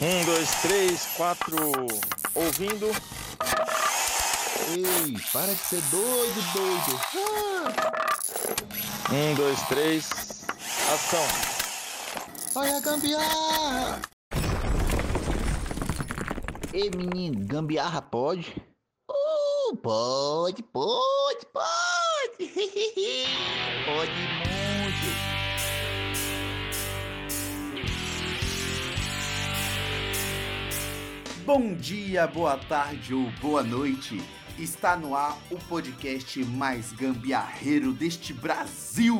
Um, dois, três, quatro. Ouvindo. Ei, para de ser doido, doido. Ah. Um, dois, três. Ação. Olha a gambiarra. Ei, menino, gambiarra pode? Uh, pode, pode, pode. pode Bom dia, boa tarde ou boa noite. Está no ar o podcast mais gambiarreiro deste Brasil.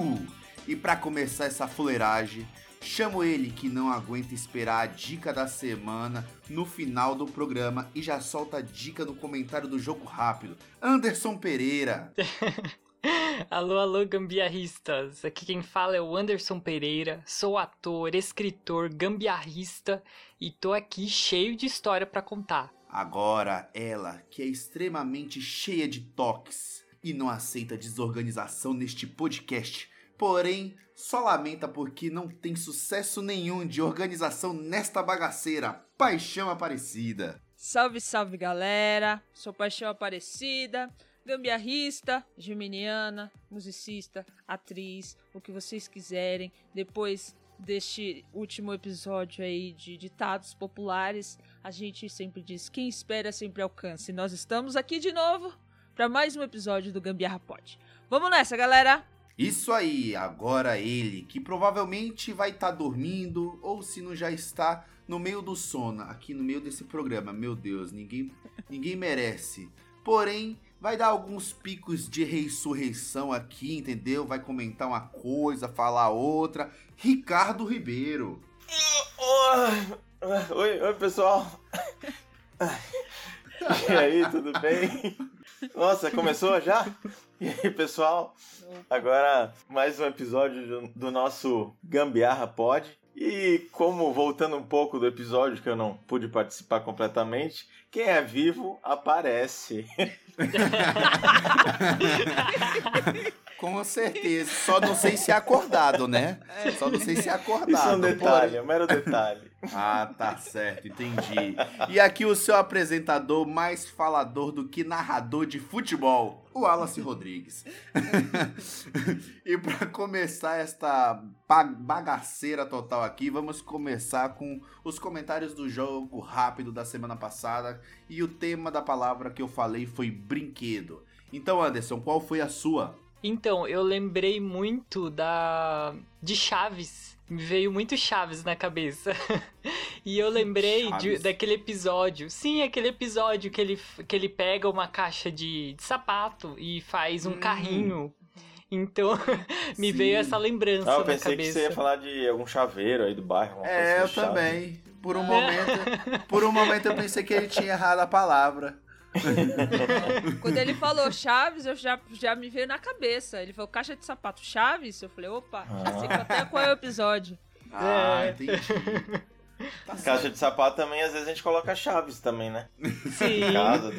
E para começar essa fuleiragem, chamo ele que não aguenta esperar a dica da semana no final do programa e já solta a dica no comentário do jogo rápido. Anderson Pereira. alô, alô, gambiarristas! Aqui quem fala é o Anderson Pereira, sou ator, escritor, gambiarrista e tô aqui cheio de história para contar. Agora ela, que é extremamente cheia de toques e não aceita desorganização neste podcast, porém só lamenta porque não tem sucesso nenhum de organização nesta bagaceira. Paixão Aparecida. Salve, salve galera! Sou Paixão Aparecida gambiarrista, geminiana, musicista, atriz, o que vocês quiserem. Depois deste último episódio aí de ditados populares, a gente sempre diz: quem espera sempre alcança. E nós estamos aqui de novo para mais um episódio do Gambiarra Pod. Vamos nessa, galera! Isso aí, agora ele, que provavelmente vai estar tá dormindo, ou se não já está no meio do sono, aqui no meio desse programa. Meu Deus, ninguém, ninguém merece. Porém, vai dar alguns picos de ressurreição aqui, entendeu? Vai comentar uma coisa, falar outra. Ricardo Ribeiro. Oi, oi pessoal. E aí, tudo bem? Nossa, começou já? E aí, pessoal? Agora mais um episódio do nosso Gambiarra Pod. E como voltando um pouco do episódio que eu não pude participar completamente, quem é vivo aparece. Com certeza. Só não sei se é acordado, né? Só não sei se é acordado. Isso é um detalhe, é um mero detalhe. Ah, tá certo, entendi. E aqui o seu apresentador mais falador do que narrador de futebol, o Wallace Rodrigues. e para começar esta bagaceira total aqui, vamos começar com os comentários do jogo rápido da semana passada. E o tema da palavra que eu falei foi brinquedo. Então, Anderson, qual foi a sua? Então, eu lembrei muito da. de Chaves. Me veio muito Chaves na cabeça. e eu lembrei de, daquele episódio. Sim, aquele episódio que ele, que ele pega uma caixa de, de sapato e faz um hum. carrinho então, me Sim. veio essa lembrança. Ah, eu pensei que você ia falar de algum chaveiro aí do bairro. É, eu também. Por um, momento, por um momento eu pensei que ele tinha errado a palavra. Quando ele falou Chaves, eu já, já me veio na cabeça. Ele falou caixa de sapato Chaves. Eu falei, opa, já sei até qual é o episódio. Ah, é. entendi. Tá Caixa de sapato também, às vezes a gente coloca chaves também, né? Sim. Casa,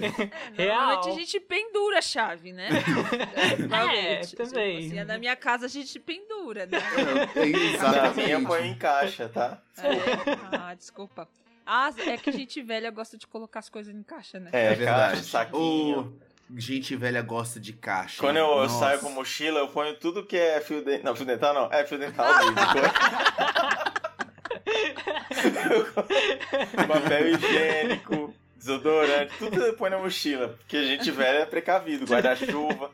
é, normalmente a gente pendura a chave, né? é, também. Tipo assim, na minha casa a gente pendura, né? É, exatamente. Na minha põe em caixa, tá? É. Ah, desculpa. Ah, é que gente velha gosta de colocar as coisas em caixa, né? É, é verdade. Caixa, saquinho. O gente velha gosta de caixa. Quando eu, eu, saio com mochila, eu ponho tudo que é fio dental. Não, fio dental não. É fio dental Papel higiênico, desodorante, tudo eu põe na mochila. Porque a gente velha é precavido, guarda-chuva.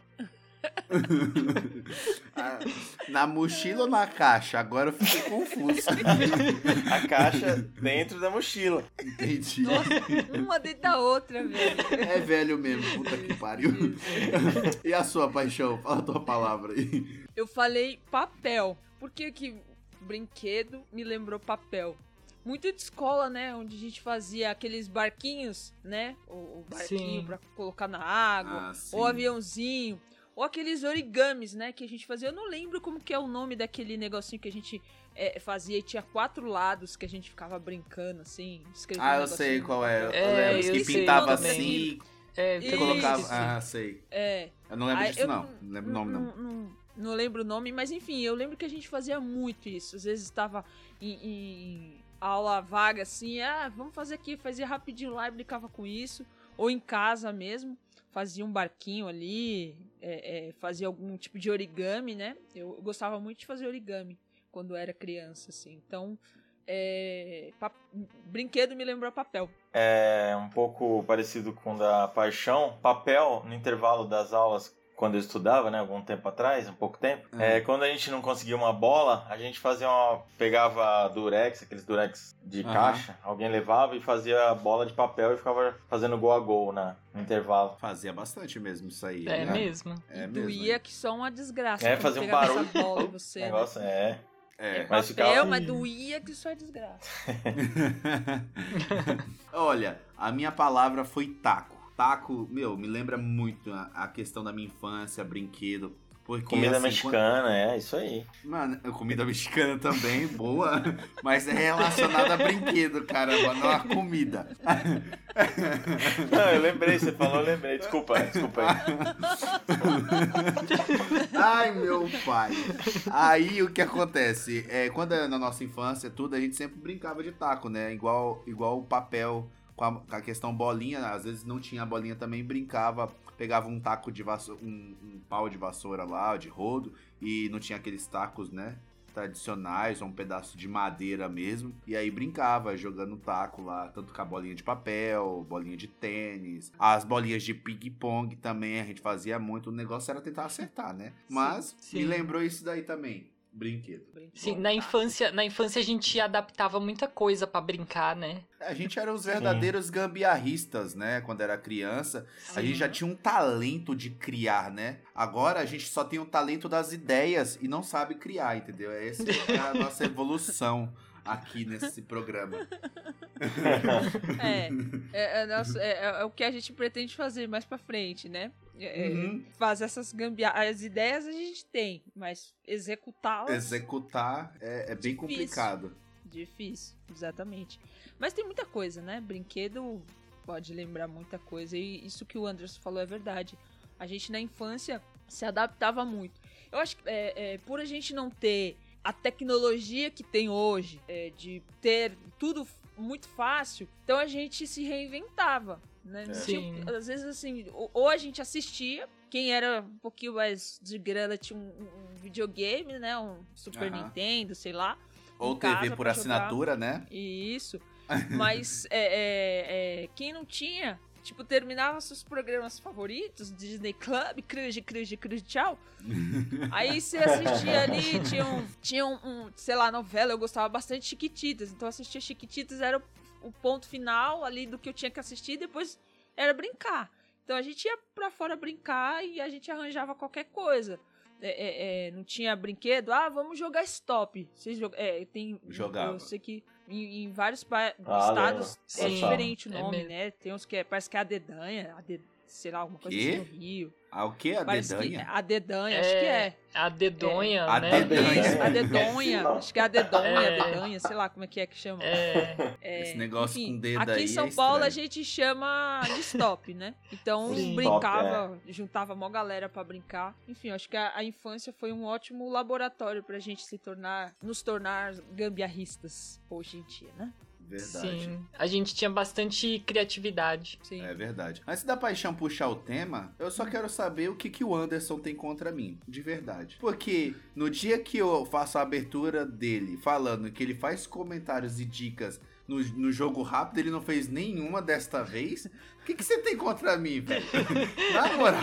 na mochila ou na caixa? Agora eu fiquei confuso. A caixa dentro da mochila. Entendi. Nossa, uma dentro da outra, velho. É velho mesmo, puta que pariu. E a sua paixão? Fala a tua palavra aí. Eu falei papel. Por que que brinquedo me lembrou papel? muito de escola, né? Onde a gente fazia aqueles barquinhos, né? O, o barquinho sim. pra colocar na água, ah, ou aviãozinho. Ou aqueles origamis, né, que a gente fazia. Eu não lembro como que é o nome daquele negocinho que a gente é, fazia e tinha quatro lados que a gente ficava brincando, assim, escrevendo. Ah, eu sei qual é. Eu é, lembro que pintava assim. É, você colocava. Ah, sei. É. Eu não lembro disso, eu, não. Não lembro o nome, não. Não, não. não, lembro o nome, mas enfim, eu lembro que a gente fazia muito isso. Às vezes estava em, em aula vaga assim, ah, vamos fazer aqui, fazia rapidinho lá e brincava com isso. Ou em casa mesmo, fazia um barquinho ali, é, é, fazia algum tipo de origami, né? Eu, eu gostava muito de fazer origami quando era criança, assim. Então, é, brinquedo me lembrou papel. É um pouco parecido com o da paixão. Papel, no intervalo das aulas, quando eu estudava, né, algum tempo atrás, um pouco tempo, uhum. é, quando a gente não conseguia uma bola, a gente fazia uma. pegava durex, aqueles durex de uhum. caixa, alguém levava e fazia a bola de papel e ficava fazendo gol a gol na, no intervalo. Fazia bastante mesmo isso aí. É né? mesmo. É e doía mesmo. que só uma desgraça. É, fazer um barulho. Essa bola você, né? negócio, né? é. É, é mas papel, ficava... mas doía que só é desgraça. Olha, a minha palavra foi taco. Taco, meu, me lembra muito a, a questão da minha infância, brinquedo. Porque, comida assim, mexicana, quando... é, isso aí. Mano, comida mexicana também, boa, mas é relacionada a brinquedo, caramba, não a comida. Não, eu lembrei, você falou, eu lembrei, desculpa, desculpa aí. Ai, meu pai. Aí o que acontece? É, quando é na nossa infância, tudo, a gente sempre brincava de taco, né? Igual, igual o papel com a, com a, questão bolinha, às vezes não tinha bolinha também, brincava, pegava um taco de vassoura, um, um, pau de vassoura lá, de rodo, e não tinha aqueles tacos, né? Tradicionais, ou um pedaço de madeira mesmo. E aí brincava, jogando taco lá, tanto com a bolinha de papel, bolinha de tênis, as bolinhas de ping-pong também a gente fazia muito. O negócio era tentar acertar, né? Mas sim, sim. me lembrou isso daí também brinquedo. Sim, na infância, na infância a gente adaptava muita coisa para brincar, né? A gente era os verdadeiros Sim. gambiarristas, né? Quando era criança, Sim. a gente já tinha um talento de criar, né? Agora a gente só tem o talento das ideias e não sabe criar, entendeu? Essa é a nossa evolução aqui nesse programa. É, é, é, nosso, é, é, o que a gente pretende fazer mais pra frente, né? É, é, uhum. Fazer essas gambiarras. As ideias a gente tem, mas executá-las. Executar é, é bem complicado. Difícil, exatamente. Mas tem muita coisa, né? Brinquedo pode lembrar muita coisa. E isso que o Anderson falou é verdade. A gente na infância se adaptava muito. Eu acho que é, é, por a gente não ter a tecnologia que tem hoje, é, de ter tudo muito fácil, então a gente se reinventava. Né? É. Tipo, às vezes, assim, ou a gente assistia, quem era um pouquinho mais de grana tinha um, um videogame, né? Um Super uhum. Nintendo, sei lá. Ou TV por assinatura, jogar. né? Isso. Mas é, é, é, quem não tinha, tipo, terminava seus programas favoritos, Disney Club, Cruz, Cruz, Cruz, tchau. Aí você assistia ali, tinha, um, tinha um, um, sei lá, novela, eu gostava bastante de Chiquititas, então assistia Chiquititas, era o o ponto final ali do que eu tinha que assistir, depois era brincar. Então a gente ia pra fora brincar e a gente arranjava qualquer coisa. É, é, é, não tinha brinquedo, ah, vamos jogar stop. Vocês jog... é, tem, Jogava. Eu sei que em, em vários ah, estados é diferente o é nome, né? Tem uns que é, parece que é a dedanha, a de, sei lá, alguma coisa que? assim no Rio. Ah, o que? A Parece dedanha? Que, a dedanha, acho que é. A dedonha, é. né? A dedanha. a dedonha. acho que é a dedonha, é. a dedanha, sei lá como é que é que chama. É. é Esse negócio enfim, com dedo aqui aí em São é Paulo a gente chama de stop, né? Então Sim. brincava, é. juntava mó galera para brincar. Enfim, acho que a, a, infância foi um ótimo laboratório pra gente se tornar, nos tornar gambiarristas hoje em dia, né? Verdade. Sim. A gente tinha bastante criatividade. Sim. É verdade. Antes da paixão puxar o tema, eu só quero saber o que, que o Anderson tem contra mim. De verdade. Porque no dia que eu faço a abertura dele falando que ele faz comentários e dicas no, no jogo rápido, ele não fez nenhuma desta vez. O que, que você tem contra mim, velho? Na moral.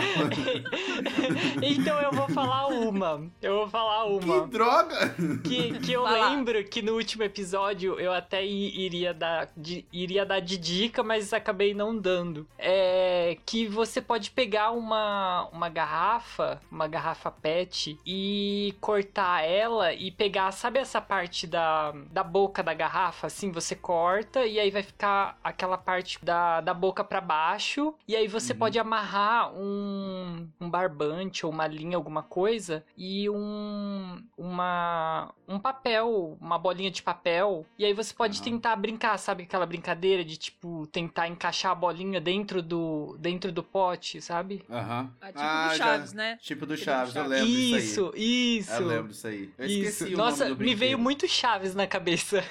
então eu vou falar uma. Eu vou falar uma. Que droga! Que, que eu lembro que no último episódio eu até iria dar, de, iria dar de dica, mas acabei não dando. É que você pode pegar uma, uma garrafa, uma garrafa PET, e cortar ela e pegar, sabe essa parte da, da boca da garrafa? Assim, você corta e aí vai ficar aquela parte da, da boca para baixo baixo e aí você Uhum. pode amarrar um, um barbante ou uma linha, alguma coisa e um uma um papel, uma bolinha de papel e aí você pode Aham. tentar brincar, sabe aquela brincadeira de tipo tentar encaixar a bolinha dentro do dentro do pote, sabe? Aham. Ah, tipo do Chaves, né? Tipo do Tipo do Chaves, eu Chaves. lembro disso aí. Isso, isso. Eu lembro disso aí. Eu esqueci Isso. o Nossa, nome do me veio muito Chaves na cabeça.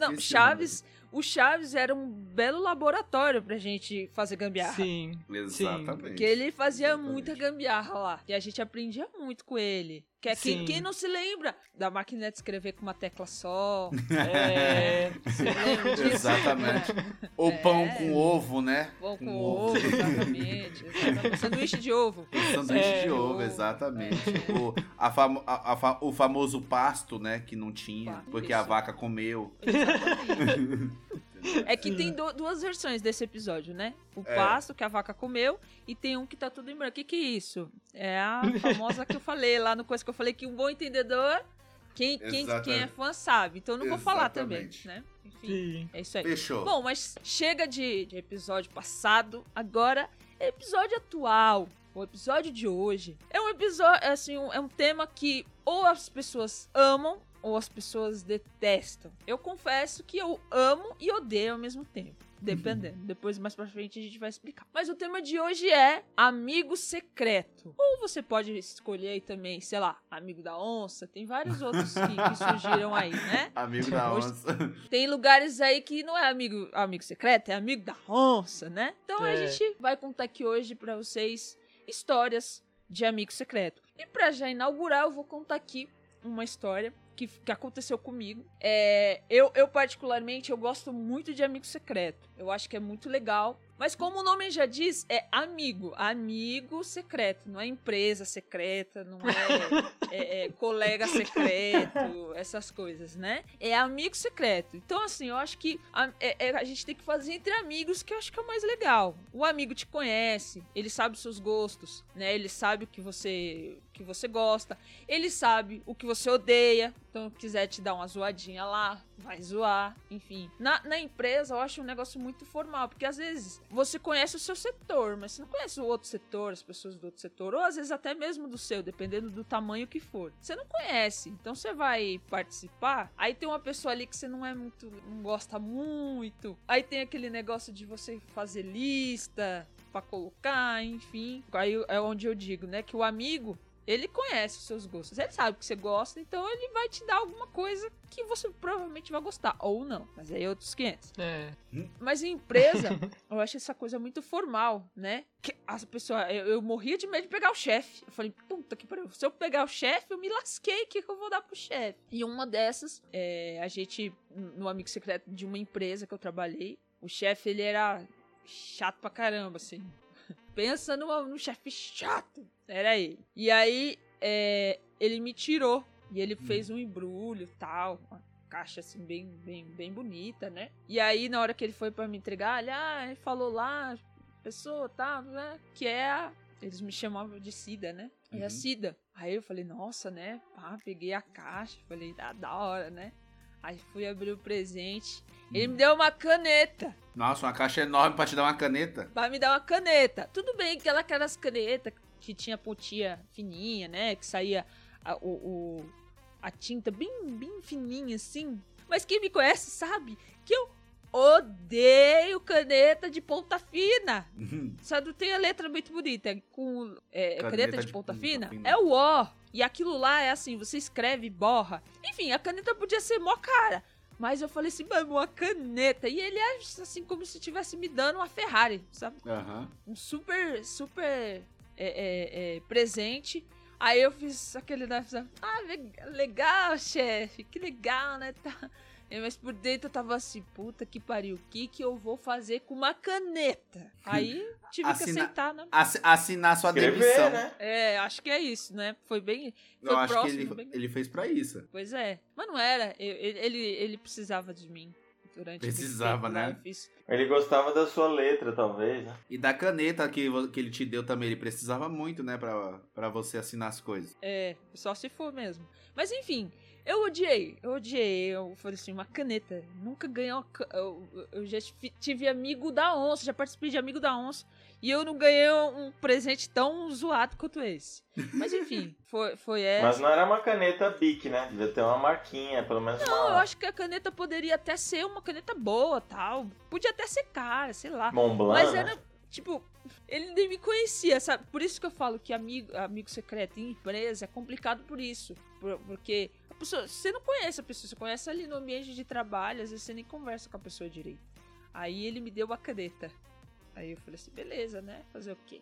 Não, Esqueci o Chaves. O Chaves era um belo laboratório pra gente fazer gambiarra. Sim. Exatamente. Porque ele fazia Exatamente. muita gambiarra lá. E a gente aprendia muito com ele. Que é quem, quem não se lembra da máquina de escrever com uma tecla só. É. Você lembra disso? Exatamente. O É. pão com ovo, né? Pão com Com ovo, exatamente. exatamente. Sanduíche de ovo. O sanduíche É. de ovo, exatamente. O, a famo- a- a fa- o famoso pasto, né? Que não tinha, Pasto, porque a isso. vaca comeu. Exatamente. É que tem du- duas versões desse episódio, né? O É. pasto que a vaca comeu e tem um que tá tudo em branco. O que, que é isso? É a famosa que eu falei lá no coisa que eu falei que um bom entendedor, quem, quem, quem é Exatamente. fã sabe. Então eu não vou falar também, Exatamente. né? Enfim, Sim. é isso aí. Fechou. Bom, mas chega de, de episódio passado, agora é episódio atual. O episódio de hoje é um episódio, assim, um- é um tema que ou as pessoas amam ou as pessoas detestam. Eu confesso que eu amo e odeio ao mesmo tempo. Dependendo. Depois, mais pra frente, a gente vai explicar. Mas o tema de hoje é amigo secreto. Ou você pode escolher aí também, sei lá, amigo da onça. Tem vários outros que, que surgiram aí, né? Amigo da Hoje- onça. Tem lugares aí que não é amigo, amigo secreto, é amigo da onça, né? Então a É. gente vai contar aqui hoje pra vocês histórias de amigo secreto. E pra já inaugurar, eu vou contar aqui uma história que, que aconteceu comigo. É, eu, eu, particularmente, eu gosto muito de amigo secreto. Eu acho que é muito legal. Mas como o nome já diz, é amigo. Amigo secreto. Não é empresa secreta, não é, é- é colega secreto, essas coisas, né? É amigo secreto. Então, assim, eu acho que a, é- é- a gente tem que fazer entre amigos, que eu acho que é o mais legal. O amigo te conhece, ele sabe os seus gostos, né? Ele sabe o que você, o que você gosta. Ele sabe o que você odeia. Então, quiser te dar uma zoadinha lá, vai zoar. Enfim. Na, na empresa, eu acho um negócio muito formal. Porque às vezes você conhece o seu setor, mas você não conhece o outro setor, as pessoas do outro setor. Ou às vezes até mesmo do seu, dependendo do tamanho que for. Você não conhece. Então você vai participar. Aí tem uma pessoa ali que você não é muito. não gosta muito. Aí tem aquele negócio de você fazer lista pra colocar, enfim. Aí é onde eu digo, né? Que o amigo ele conhece os seus gostos. Ele sabe que você gosta, então ele vai te dar alguma coisa que você provavelmente vai gostar. Ou não. Mas aí é outros 500. É. Mas em empresa, eu acho essa coisa muito formal, né? Que as pessoas, eu, eu morria de medo de pegar o chefe. Eu falei, puta que pariu. Se eu pegar o chefe, eu me lasquei. O que, que eu vou dar pro chefe? E uma dessas, é, a gente, no amigo secreto de uma empresa que eu trabalhei, o chefe, ele era chato pra caramba, assim. Pensa numa- num chefe chato. Era ele. E aí, é, ele me tirou. E ele fez um embrulho tal. Uma caixa assim, bem, bem, bem bonita, né? E aí, na hora que ele foi pra me entregar, ele, ah, ele falou lá, pessoa tal, né? Que é a. Eles me chamavam de Cida, né? É a Uhum. Cida. Aí eu falei, nossa, né? Pá, peguei a caixa. Falei, ah, da hora, né? Aí fui abrir o presente. Ele me deu uma caneta. Nossa, uma caixa enorme pra te dar uma caneta. Vai me dar uma caneta. Tudo bem que ela aquelas canetas que tinha pontinha fininha, né? Que saía a, o, o- a tinta bem, bem fininha assim. Mas quem me conhece sabe que eu odeio caneta de ponta fina. Só não tem a letra muito bonita. Com é, Caneta caneta, de, de ponta, ponta fina, fina. é o O. E aquilo lá é assim, você escreve, borra. Enfim, a caneta podia ser mó cara. Mas eu falei assim, mano, uma caneta. E ele é assim como se estivesse me dando uma Ferrari, sabe? Aham. Um super, super é, é, é, presente. Aí eu fiz aquele da. Ah, le- legal, chefe. Que legal, né? Tá. É, Mas por dentro eu tava assim, puta que pariu, o que que eu vou fazer com uma caneta? Aí tive que aceitar, né? Assi- Assinar sua Escrever, demissão. né? É, acho que é isso, né? Foi bem. Foi Eu acho próximo, que ele, bem- ele fez pra isso. Pois é. Mas não era. Eu- ele, ele, ele precisava de mim. Durante Precisava, tempo né? Fiz, Ele gostava da sua letra, talvez, né? E da caneta que, que ele te deu também. Ele precisava muito, né? Pra, pra você assinar as coisas. É, só se for mesmo. Mas enfim, eu odiei, eu odiei. Eu falei assim, uma caneta. Nunca ganhei uma. Eu, eu já tive amigo da onça, já participei de amigo da onça. E eu não ganhei um presente tão zoado quanto esse. Mas enfim, foi, foi essa. Mas não era uma caneta Bic, né? Devia ter uma marquinha, pelo menos Não, uma... eu acho que a caneta poderia até ser uma caneta boa, tal. Podia até ser cara, sei lá. Montblanc, Mas né? era, tipo, ele nem me conhecia, sabe? Por isso que eu falo que amigo, amigo secreto em empresa é complicado por isso. Por, porque você não conhece a pessoa, você conhece ali no ambiente de trabalho, às vezes você nem conversa com a pessoa direito. Aí ele me deu uma caneta. Aí eu falei assim, beleza, né? Fazer o quê?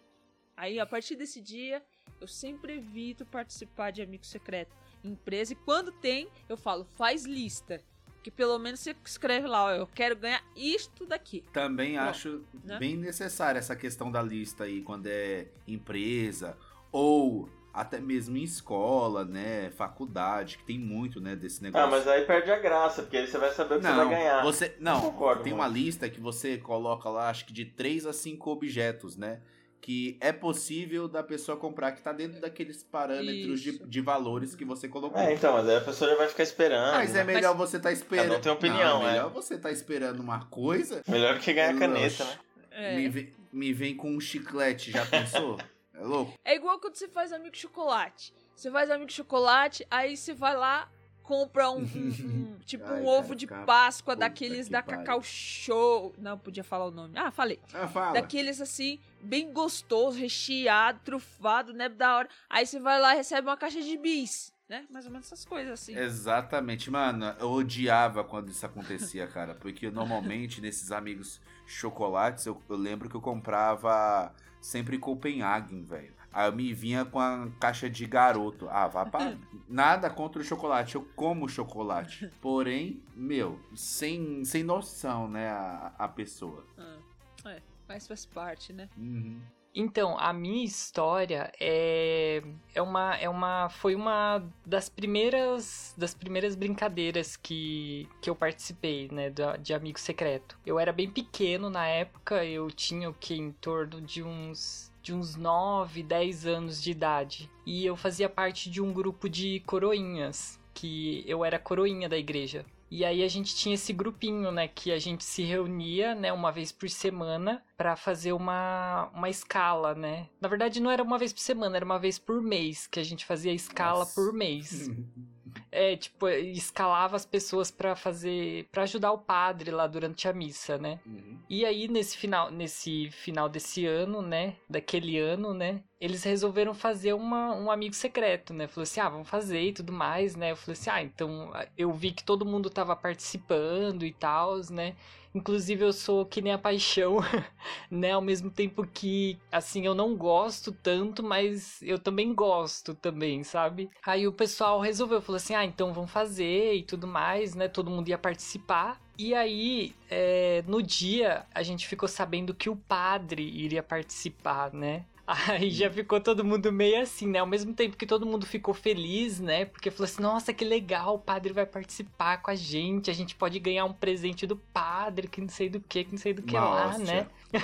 Aí a partir desse dia, eu sempre evito participar de amigo secreto em empresa. E quando tem, eu falo, faz lista. Que pelo menos você escreve lá, ó, eu quero ganhar isto daqui. Também acho né? bem necessária essa questão da lista aí, quando é empresa ou até mesmo em escola, né? Faculdade, que tem muito, né, desse negócio. Ah, mas aí perde a graça, porque aí você vai saber o que você não, vai ganhar. você não, concordo tem muito. uma lista que você coloca lá, acho que de 3 a 5 objetos, né? Que é possível da pessoa comprar, que tá dentro daqueles parâmetros de, de valores que você colocou. É, então, mas aí a pessoa já vai ficar esperando. Mas é melhor você tá esperando. Cada um tem opinião, não, é é. melhor você tá esperando uma coisa. Melhor que ganhar caneta, né? É. Me, vem, me vem com um chiclete, já pensou? É louco? É igual quando você faz amigo chocolate. Você faz amigo chocolate, aí você vai lá, compra um, um- um- tipo Ai, um cara, ovo de cara, Páscoa puta daqueles que da pariu. Cacau Show. Não, podia falar o nome. Ah, falei. Ah, fala. Daqueles assim, bem gostoso, recheado, trufado, né? Da hora. Aí você vai lá e recebe uma caixa de bis, né? Mais ou menos essas coisas assim. Exatamente, mano. Eu odiava quando isso acontecia, cara. Porque normalmente nesses amigos chocolates eu, eu lembro que eu comprava sempre Copenhagen, velho. Aí eu me vinha com a caixa de garoto. Ah, vá pra. Nada contra o chocolate, eu como chocolate. Porém, meu, sem, sem noção, né, a, a pessoa. Ah, é, mas faz parte, né? Uhum. Então, a minha história é, é uma é uma foi uma das primeiras das primeiras brincadeiras que, que eu participei, né, da- de amigo secreto. Eu era bem pequeno na época, eu tinha o que em torno de uns de uns 9, 10 anos de idade. E eu fazia parte de um grupo de coroinhas, que eu era coroinha da igreja. E aí a gente tinha esse grupinho, né, que a gente se reunia, né, uma vez por semana pra fazer uma, uma escala, né? Na verdade não era uma vez por semana, era uma vez por mês que a gente fazia a escala Nossa. por mês. É, tipo, escalava as pessoas pra fazer, Pra ajudar o padre lá durante a missa, né? Uhum. E aí, nesse final, nesse final desse ano, né? Daquele ano, né? Eles resolveram fazer uma, um amigo secreto, né? Falou assim, ah, vamos fazer e tudo mais, né? Eu falei assim, ah, então eu vi que todo mundo tava participando e tal, né? Inclusive eu sou que nem a paixão, né? Ao mesmo tempo que, assim, eu não gosto tanto, mas eu também gosto também, sabe? Aí o pessoal resolveu, falou assim, ah, então vamos fazer e tudo mais, né? Todo mundo ia participar. E aí, é, no dia, a gente ficou sabendo que o padre iria participar, né? Aí já ficou todo mundo meio assim, né? Ao mesmo tempo que todo mundo ficou feliz, né? Porque falou assim: nossa, que legal, o padre vai participar com a gente, a gente pode ganhar um presente do padre, que não sei do que, que não sei do que lá, Nossa. né?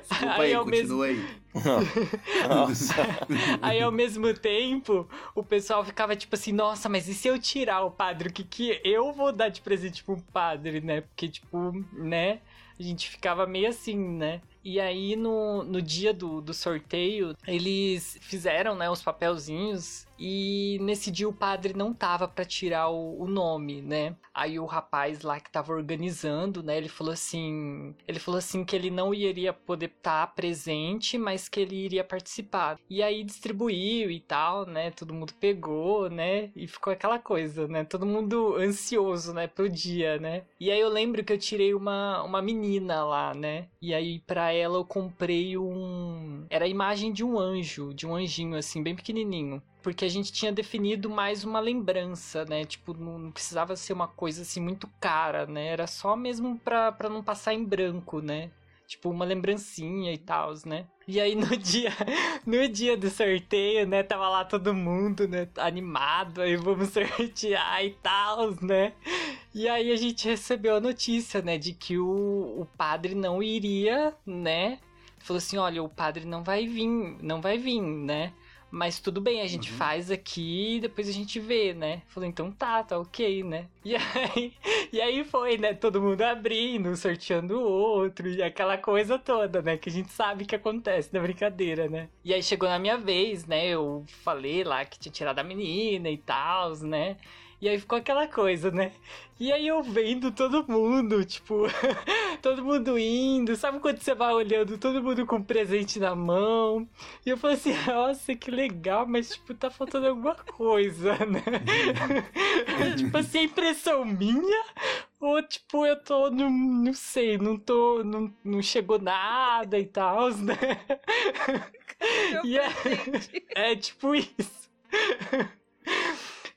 Desculpa Aí aí, ao mesmo- aí. Nossa. Aí ao mesmo tempo, o pessoal ficava tipo assim, nossa, mas e se eu tirar o padre? O que, que eu vou dar de presente pro padre, né? Porque, tipo, né? A gente ficava meio assim, né? E aí, no, no dia do, do sorteio, eles fizeram, né, os papelzinhos. E nesse dia o padre não tava pra tirar o, o nome, né? Aí o rapaz lá que tava organizando, né, ele falou assim, ele falou assim que ele não iria poder estar presente, mas que ele iria participar. E aí distribuiu e tal, né? Todo mundo pegou, né? E ficou aquela coisa, né? Todo mundo ansioso, né, pro dia, né? E aí eu lembro que eu tirei uma, uma menina lá, né? E aí ela eu comprei um, era a imagem de um anjo, de um anjinho assim, bem pequenininho porque a gente tinha definido mais uma lembrança, né? Tipo, não, não precisava ser uma coisa assim muito cara, né? Era só mesmo pra, pra não passar em branco, né? Tipo, uma lembrancinha e tal, né? E aí no dia, no dia do sorteio, né? Tava lá todo mundo, né? Animado, aí vamos sortear e tal, né? E aí a gente recebeu a notícia, né, de que o, o padre não iria, né? Falou assim, olha, o padre não vai vir, não vai vir, né? Mas tudo bem, a gente uhum. faz aqui e depois a gente vê, né? Falei, então tá, tá ok, né? E aí, e aí foi, né? Todo mundo abrindo, sorteando o outro e aquela coisa toda, né? Que a gente sabe que acontece na brincadeira, né? E aí chegou na minha vez, né? Eu falei lá que tinha tirado a menina e tal, né? E aí ficou aquela coisa, né? E aí eu vendo todo mundo, tipo, todo mundo indo, sabe quando você vai olhando todo mundo com presente na mão? E eu falei assim, nossa, que legal, mas tipo, tá faltando alguma coisa, né? tipo assim, a impressão minha, ou tipo, eu tô, não, não sei, não tô, não, não chegou nada e tal, né? E é, é tipo isso.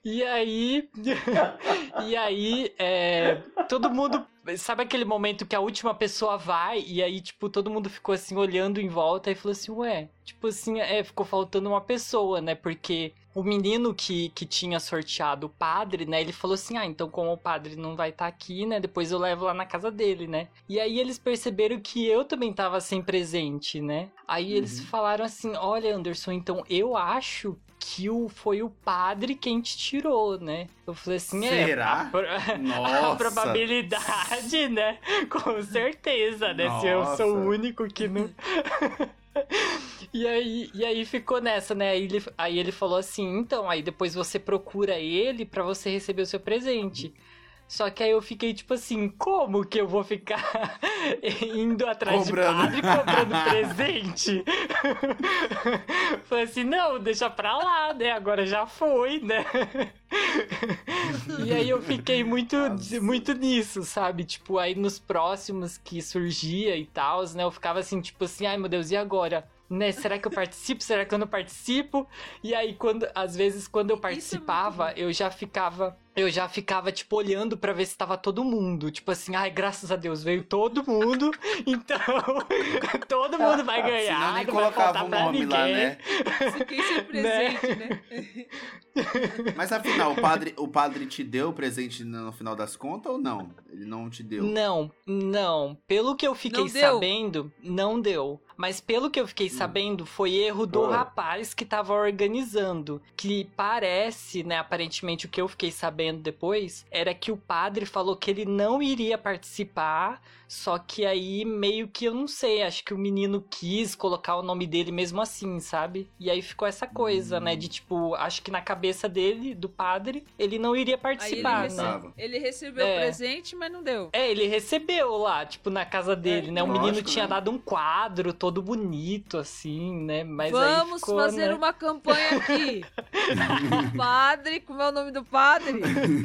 E aí. e aí, é, todo mundo. Sabe aquele momento que a última pessoa vai e aí, tipo, todo mundo ficou assim olhando em volta e falou assim: Ué, tipo assim, é, ficou faltando uma pessoa, né? Porque o menino que, que tinha sorteado o padre, né? Ele falou assim: Ah, então como o padre não vai estar tá aqui, né? Depois eu levo lá na casa dele, né? E aí eles perceberam que eu também tava sem presente, né? Aí uhum. eles falaram assim: Olha, Anderson, então eu acho que o, foi o padre quem te tirou, né? Eu falei assim, é, Será? é. A, a, probabilidade, né? Com certeza, né? Nossa. Se eu sou o único que não. E aí, e aí ficou nessa, né? Aí ele, aí ele falou assim: então, aí depois você procura ele para você receber o seu presente. Só que aí eu fiquei tipo assim, como que eu vou ficar indo atrás cobrando. de padre cobrando presente? Falei assim, não, deixa pra lá, né? Agora já foi, né? e aí eu fiquei muito, muito nisso, sabe? Tipo, aí nos próximos que surgia e tal, né? Eu ficava assim, tipo assim, ai meu Deus, e agora? Né? Será que eu participo? Será que eu não participo? E aí, quando, às vezes, quando eu é participava, é eu já ficava. Eu já ficava, tipo, olhando para ver se tava todo mundo. Tipo assim, ai, graças a Deus, veio todo mundo. Então, todo mundo vai ganhar. Senão nem colocava o nome ninguém. lá, né? Fiquei sem presente, né? né? Mas afinal, o padre, o padre te deu o presente no final das contas ou não? Ele não te deu? Não, não. Pelo que eu fiquei sabendo, não deu. Mas pelo que eu fiquei hum. sabendo, foi erro do oh. rapaz que tava organizando. Que parece, né, aparentemente o que eu fiquei sabendo depois, era que o padre falou que ele não iria participar só que aí meio que eu não sei, acho que o menino quis colocar o nome dele mesmo assim, sabe? E aí ficou essa coisa, né? De tipo, acho que na cabeça dele, do padre, ele não iria participar, ele né? Ele recebeu é. o presente, mas não deu. É, ele recebeu lá, tipo, na casa dele, é, né? O lógico, menino tinha né? dado um quadro todo bonito, assim, né? Mas Vamos ficou, fazer né? uma campanha aqui. padre, como é o nome do padre?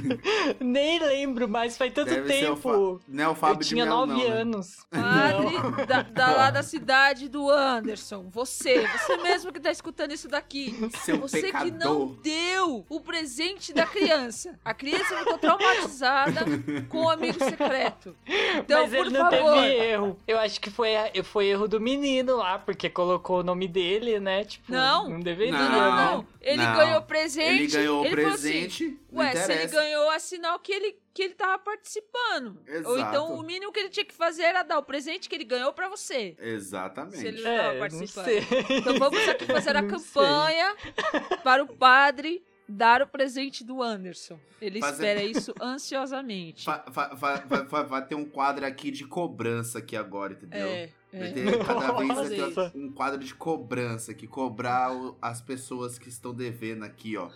Nem lembro, mas faz tanto Deve tempo. Não é o Fábio eu tinha nove nove né? anos. Padre da, da, lá da cidade do Anderson. Você, você mesmo que tá escutando isso daqui. Seu você pecador. que não deu o presente da criança. A criança ficou traumatizada com o amigo secreto. Então, Mas por ele não favor. teve erro. Eu acho que foi, foi erro do menino lá, porque colocou o nome dele, né? Tipo, não, não deveria. Não, não, não. Ele não. ganhou presente. Ele ganhou ele presente. Assim, Ué, se ele ganhou, é sinal que ele, que ele tava participando. Exato. Ou então o mínimo que ele tinha que fazer era dar o presente que ele ganhou para você. Exatamente. Se ele não é, tava participando. Então vamos aqui fazer a campanha sei. para o padre dar o presente do Anderson. Ele Fazer... espera isso ansiosamente. Vai, vai, ter um quadro aqui de cobrança aqui agora, entendeu? É. É. Ter, cada vez vai ter um quadro de cobrança que cobrar as pessoas que estão devendo aqui, ó.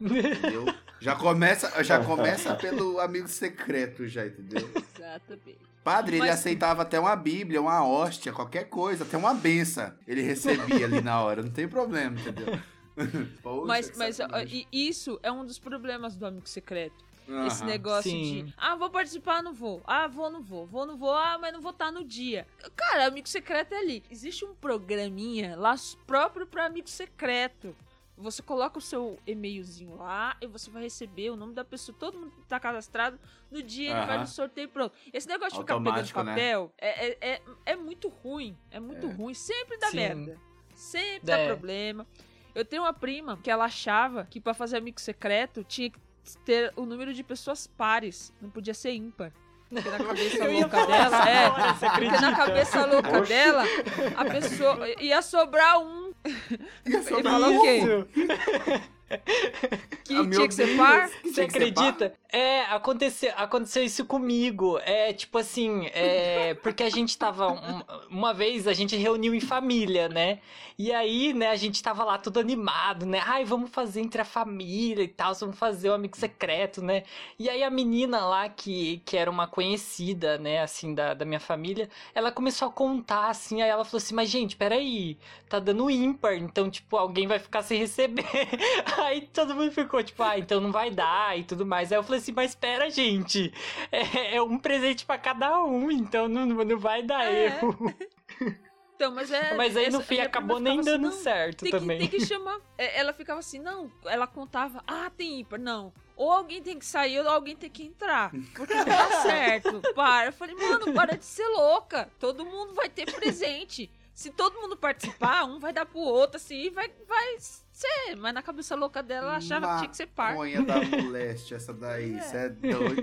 Entendeu? Já começa, já começa pelo amigo secreto, já, entendeu? Exatamente. Padre, Mas... ele aceitava até uma Bíblia, uma hóstia, qualquer coisa, até uma benção. Ele recebia ali na hora, não tem problema, entendeu? Poxa, mas mas isso é um dos problemas do amigo secreto. Uhum, Esse negócio sim. de, ah, vou participar, não vou. Ah, vou, não vou. Vou, não vou. Ah, mas não vou estar tá no dia. Cara, amigo secreto é ali. Existe um programinha lá próprio para amigo secreto. Você coloca o seu e-mailzinho lá e você vai receber o nome da pessoa. Todo mundo tá cadastrado. No dia uhum. ele vai no sorteio pronto. Esse negócio de ficar pegando né? papel né? é, é, é, é, muito ruim. É muito é. ruim. Sempre dá Sim. merda. Sempre é. dá problema. Eu tenho uma prima que ela achava que para fazer amigo secreto tinha que ter o número de pessoas pares. Não podia ser ímpar. Porque na cabeça louca dela, é. Porque na cabeça louca dela, a pessoa ia sobrar um. Ia Ele sobrar falou um. o quê? Que Ah, tinha que ser par. Você acredita? É, aconteceu, aconteceu isso comigo. É, tipo assim, é, porque a gente tava. um- uma vez a gente reuniu em família, né? E aí, né, a gente tava lá todo animado, né? Ai, vamos fazer entre a família e tal, vamos fazer um amigo secreto, né? E aí a menina lá, que, que era uma conhecida, né, assim, da, da minha família, ela começou a contar, assim, aí ela falou assim, mas gente, peraí, tá dando ímpar, então, tipo, alguém vai ficar sem receber. Aí todo mundo ficou, tipo, ah, então não vai dar e tudo mais. Aí eu falei assim, mas espera, gente, é, é um presente pra cada um, então não, não vai dar É. erro. Então, mas é. Mas aí no essa- fim e a acabou nem ficava dando assim, certo Tem que, também. tem que chamar. É, Ela ficava assim, não. Ela contava, ah, tem ímpar. Não. Ou alguém tem que sair ou alguém tem que entrar. Porque não dá certo. Para. Eu falei, mano, para de ser louca. Todo mundo vai ter presente. Se todo mundo participar, um vai dar pro outro, assim, e vai, vai ser. Mas na cabeça louca dela, ela achava que tinha que ser par. Maconha da moleste, essa daí. Você é doido.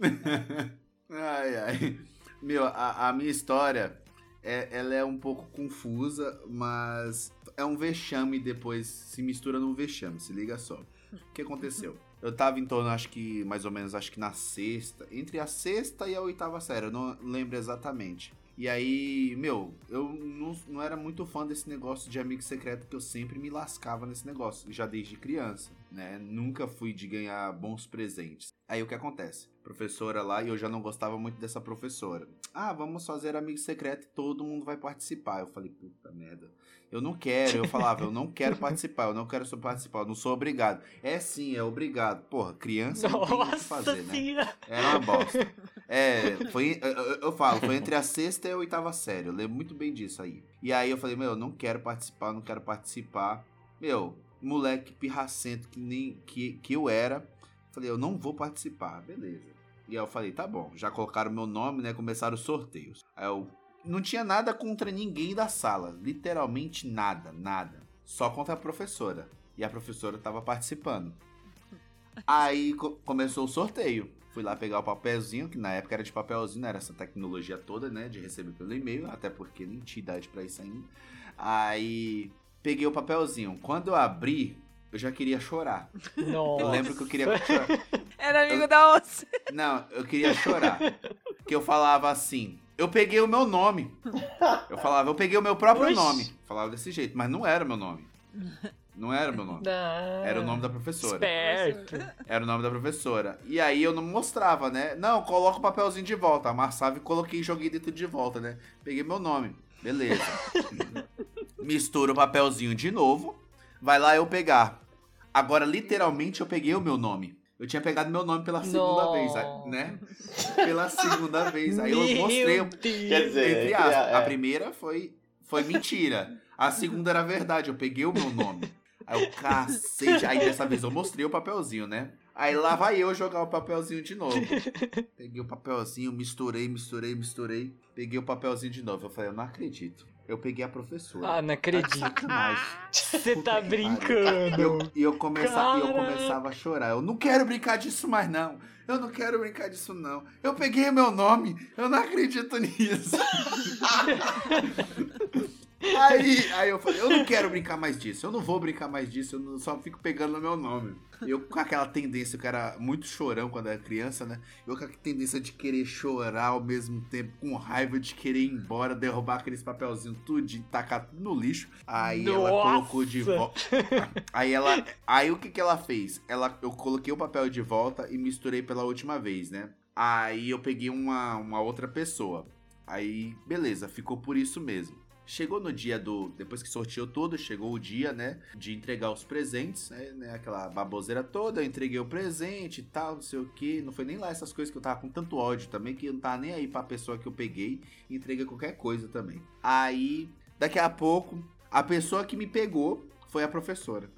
ai, ai. Meu, a, a minha história, é, ela é um pouco confusa, mas é um vexame depois, se mistura num vexame, se liga só. O que aconteceu? Eu tava em torno, acho que, mais ou menos, acho que na sexta, entre a sexta e a oitava série, eu não lembro exatamente. E aí, meu, eu não, não era muito fã desse negócio de amigo secreto, porque eu sempre me lascava nesse negócio, já desde criança, né? Nunca fui de ganhar bons presentes. Aí o que acontece? Professora lá, e eu já não gostava muito dessa professora. Ah, vamos fazer amigo secreto e todo mundo vai participar. Eu falei, puta merda. Eu não quero, eu falava, eu não quero participar, eu não quero participar, eu não sou obrigado. É sim, é obrigado. Porra, criança não tem o que fazer, né? Era uma bosta. É, foi. Eu, falo, foi entre a sexta e a oitava série. Eu lembro muito bem disso aí. E aí eu falei, meu, eu não quero participar, eu não quero participar. Meu, moleque pirracento que nem que, que eu era. Falei, eu não vou participar, beleza. E aí eu falei, tá bom, já colocaram meu nome, né? Começaram os sorteios. Aí eu não tinha nada contra ninguém da sala. Literalmente nada, nada. Só contra a professora. E a professora tava participando. Aí co- começou o sorteio. Fui lá pegar o papelzinho, que na época era de papelzinho, era essa tecnologia toda, né? De receber pelo e-mail, até porque nem tinha idade pra isso ainda. Aí peguei o papelzinho. Quando eu abri, eu já queria chorar. Nossa. Eu lembro que eu queria chorar. Era amigo da onça. Não, eu queria chorar. Que eu falava assim. Eu peguei o meu nome. Eu falava, eu peguei o meu próprio Oxi. nome. Falava desse jeito, mas não era o meu nome. Não era o meu nome. Ah, Era o nome da professora. Esperto. Era o nome da professora. E aí eu não mostrava, né? Não, coloca o papelzinho de volta. Amassava e coloquei e joguei dentro de volta, né? Peguei meu nome. Beleza. Mistura o papelzinho de novo. Vai lá eu pegar. Agora, literalmente, eu peguei o meu nome. Eu tinha pegado meu nome pela segunda Não. vez, né? Pela segunda vez. Aí eu mostrei. Deus. Quer dizer, Entre é, aspas. é. A primeira foi, foi mentira. A segunda era verdade. Eu peguei o meu nome. Aí eu, cacete. Aí dessa vez eu mostrei o papelzinho, né? Aí lá vai eu jogar o papelzinho de novo. Peguei o papelzinho, misturei, misturei, misturei. Peguei o papelzinho de novo. Eu falei, eu não acredito. Eu peguei a professora. Ah, não acredito. Você tá eu, brincando. e eu, começava, e eu começava a chorar. Eu não quero brincar disso mais, não. Eu não quero brincar disso, não. Eu peguei meu nome. Eu não acredito nisso. aí, aí eu falei, eu não quero brincar mais disso. Eu não vou brincar mais disso. Eu não- só fico pegando no meu nome. Eu com aquela tendência, que era muito chorão quando era criança, né? Eu com a tendência de querer chorar ao mesmo tempo, com raiva de querer ir embora, derrubar aqueles papelzinhos tudo, de tacar tudo no lixo. Aí ela Nossa! colocou de volta. Aí ela. Aí o que, que ela fez? Ela, eu coloquei o papel de volta e misturei pela última vez, né? Aí eu peguei uma, uma outra pessoa. Aí, beleza, ficou por isso mesmo. Chegou no dia do. Depois que sorteou tudo, chegou o dia, né? De entregar os presentes, né? né, Aquela baboseira toda. Eu entreguei o presente e tal, não sei o que. Não foi nem lá essas coisas que eu tava com tanto ódio também, que eu não tava nem aí pra pessoa que eu peguei. E entreguei qualquer coisa também. Aí, daqui a pouco, a pessoa que me pegou foi a professora.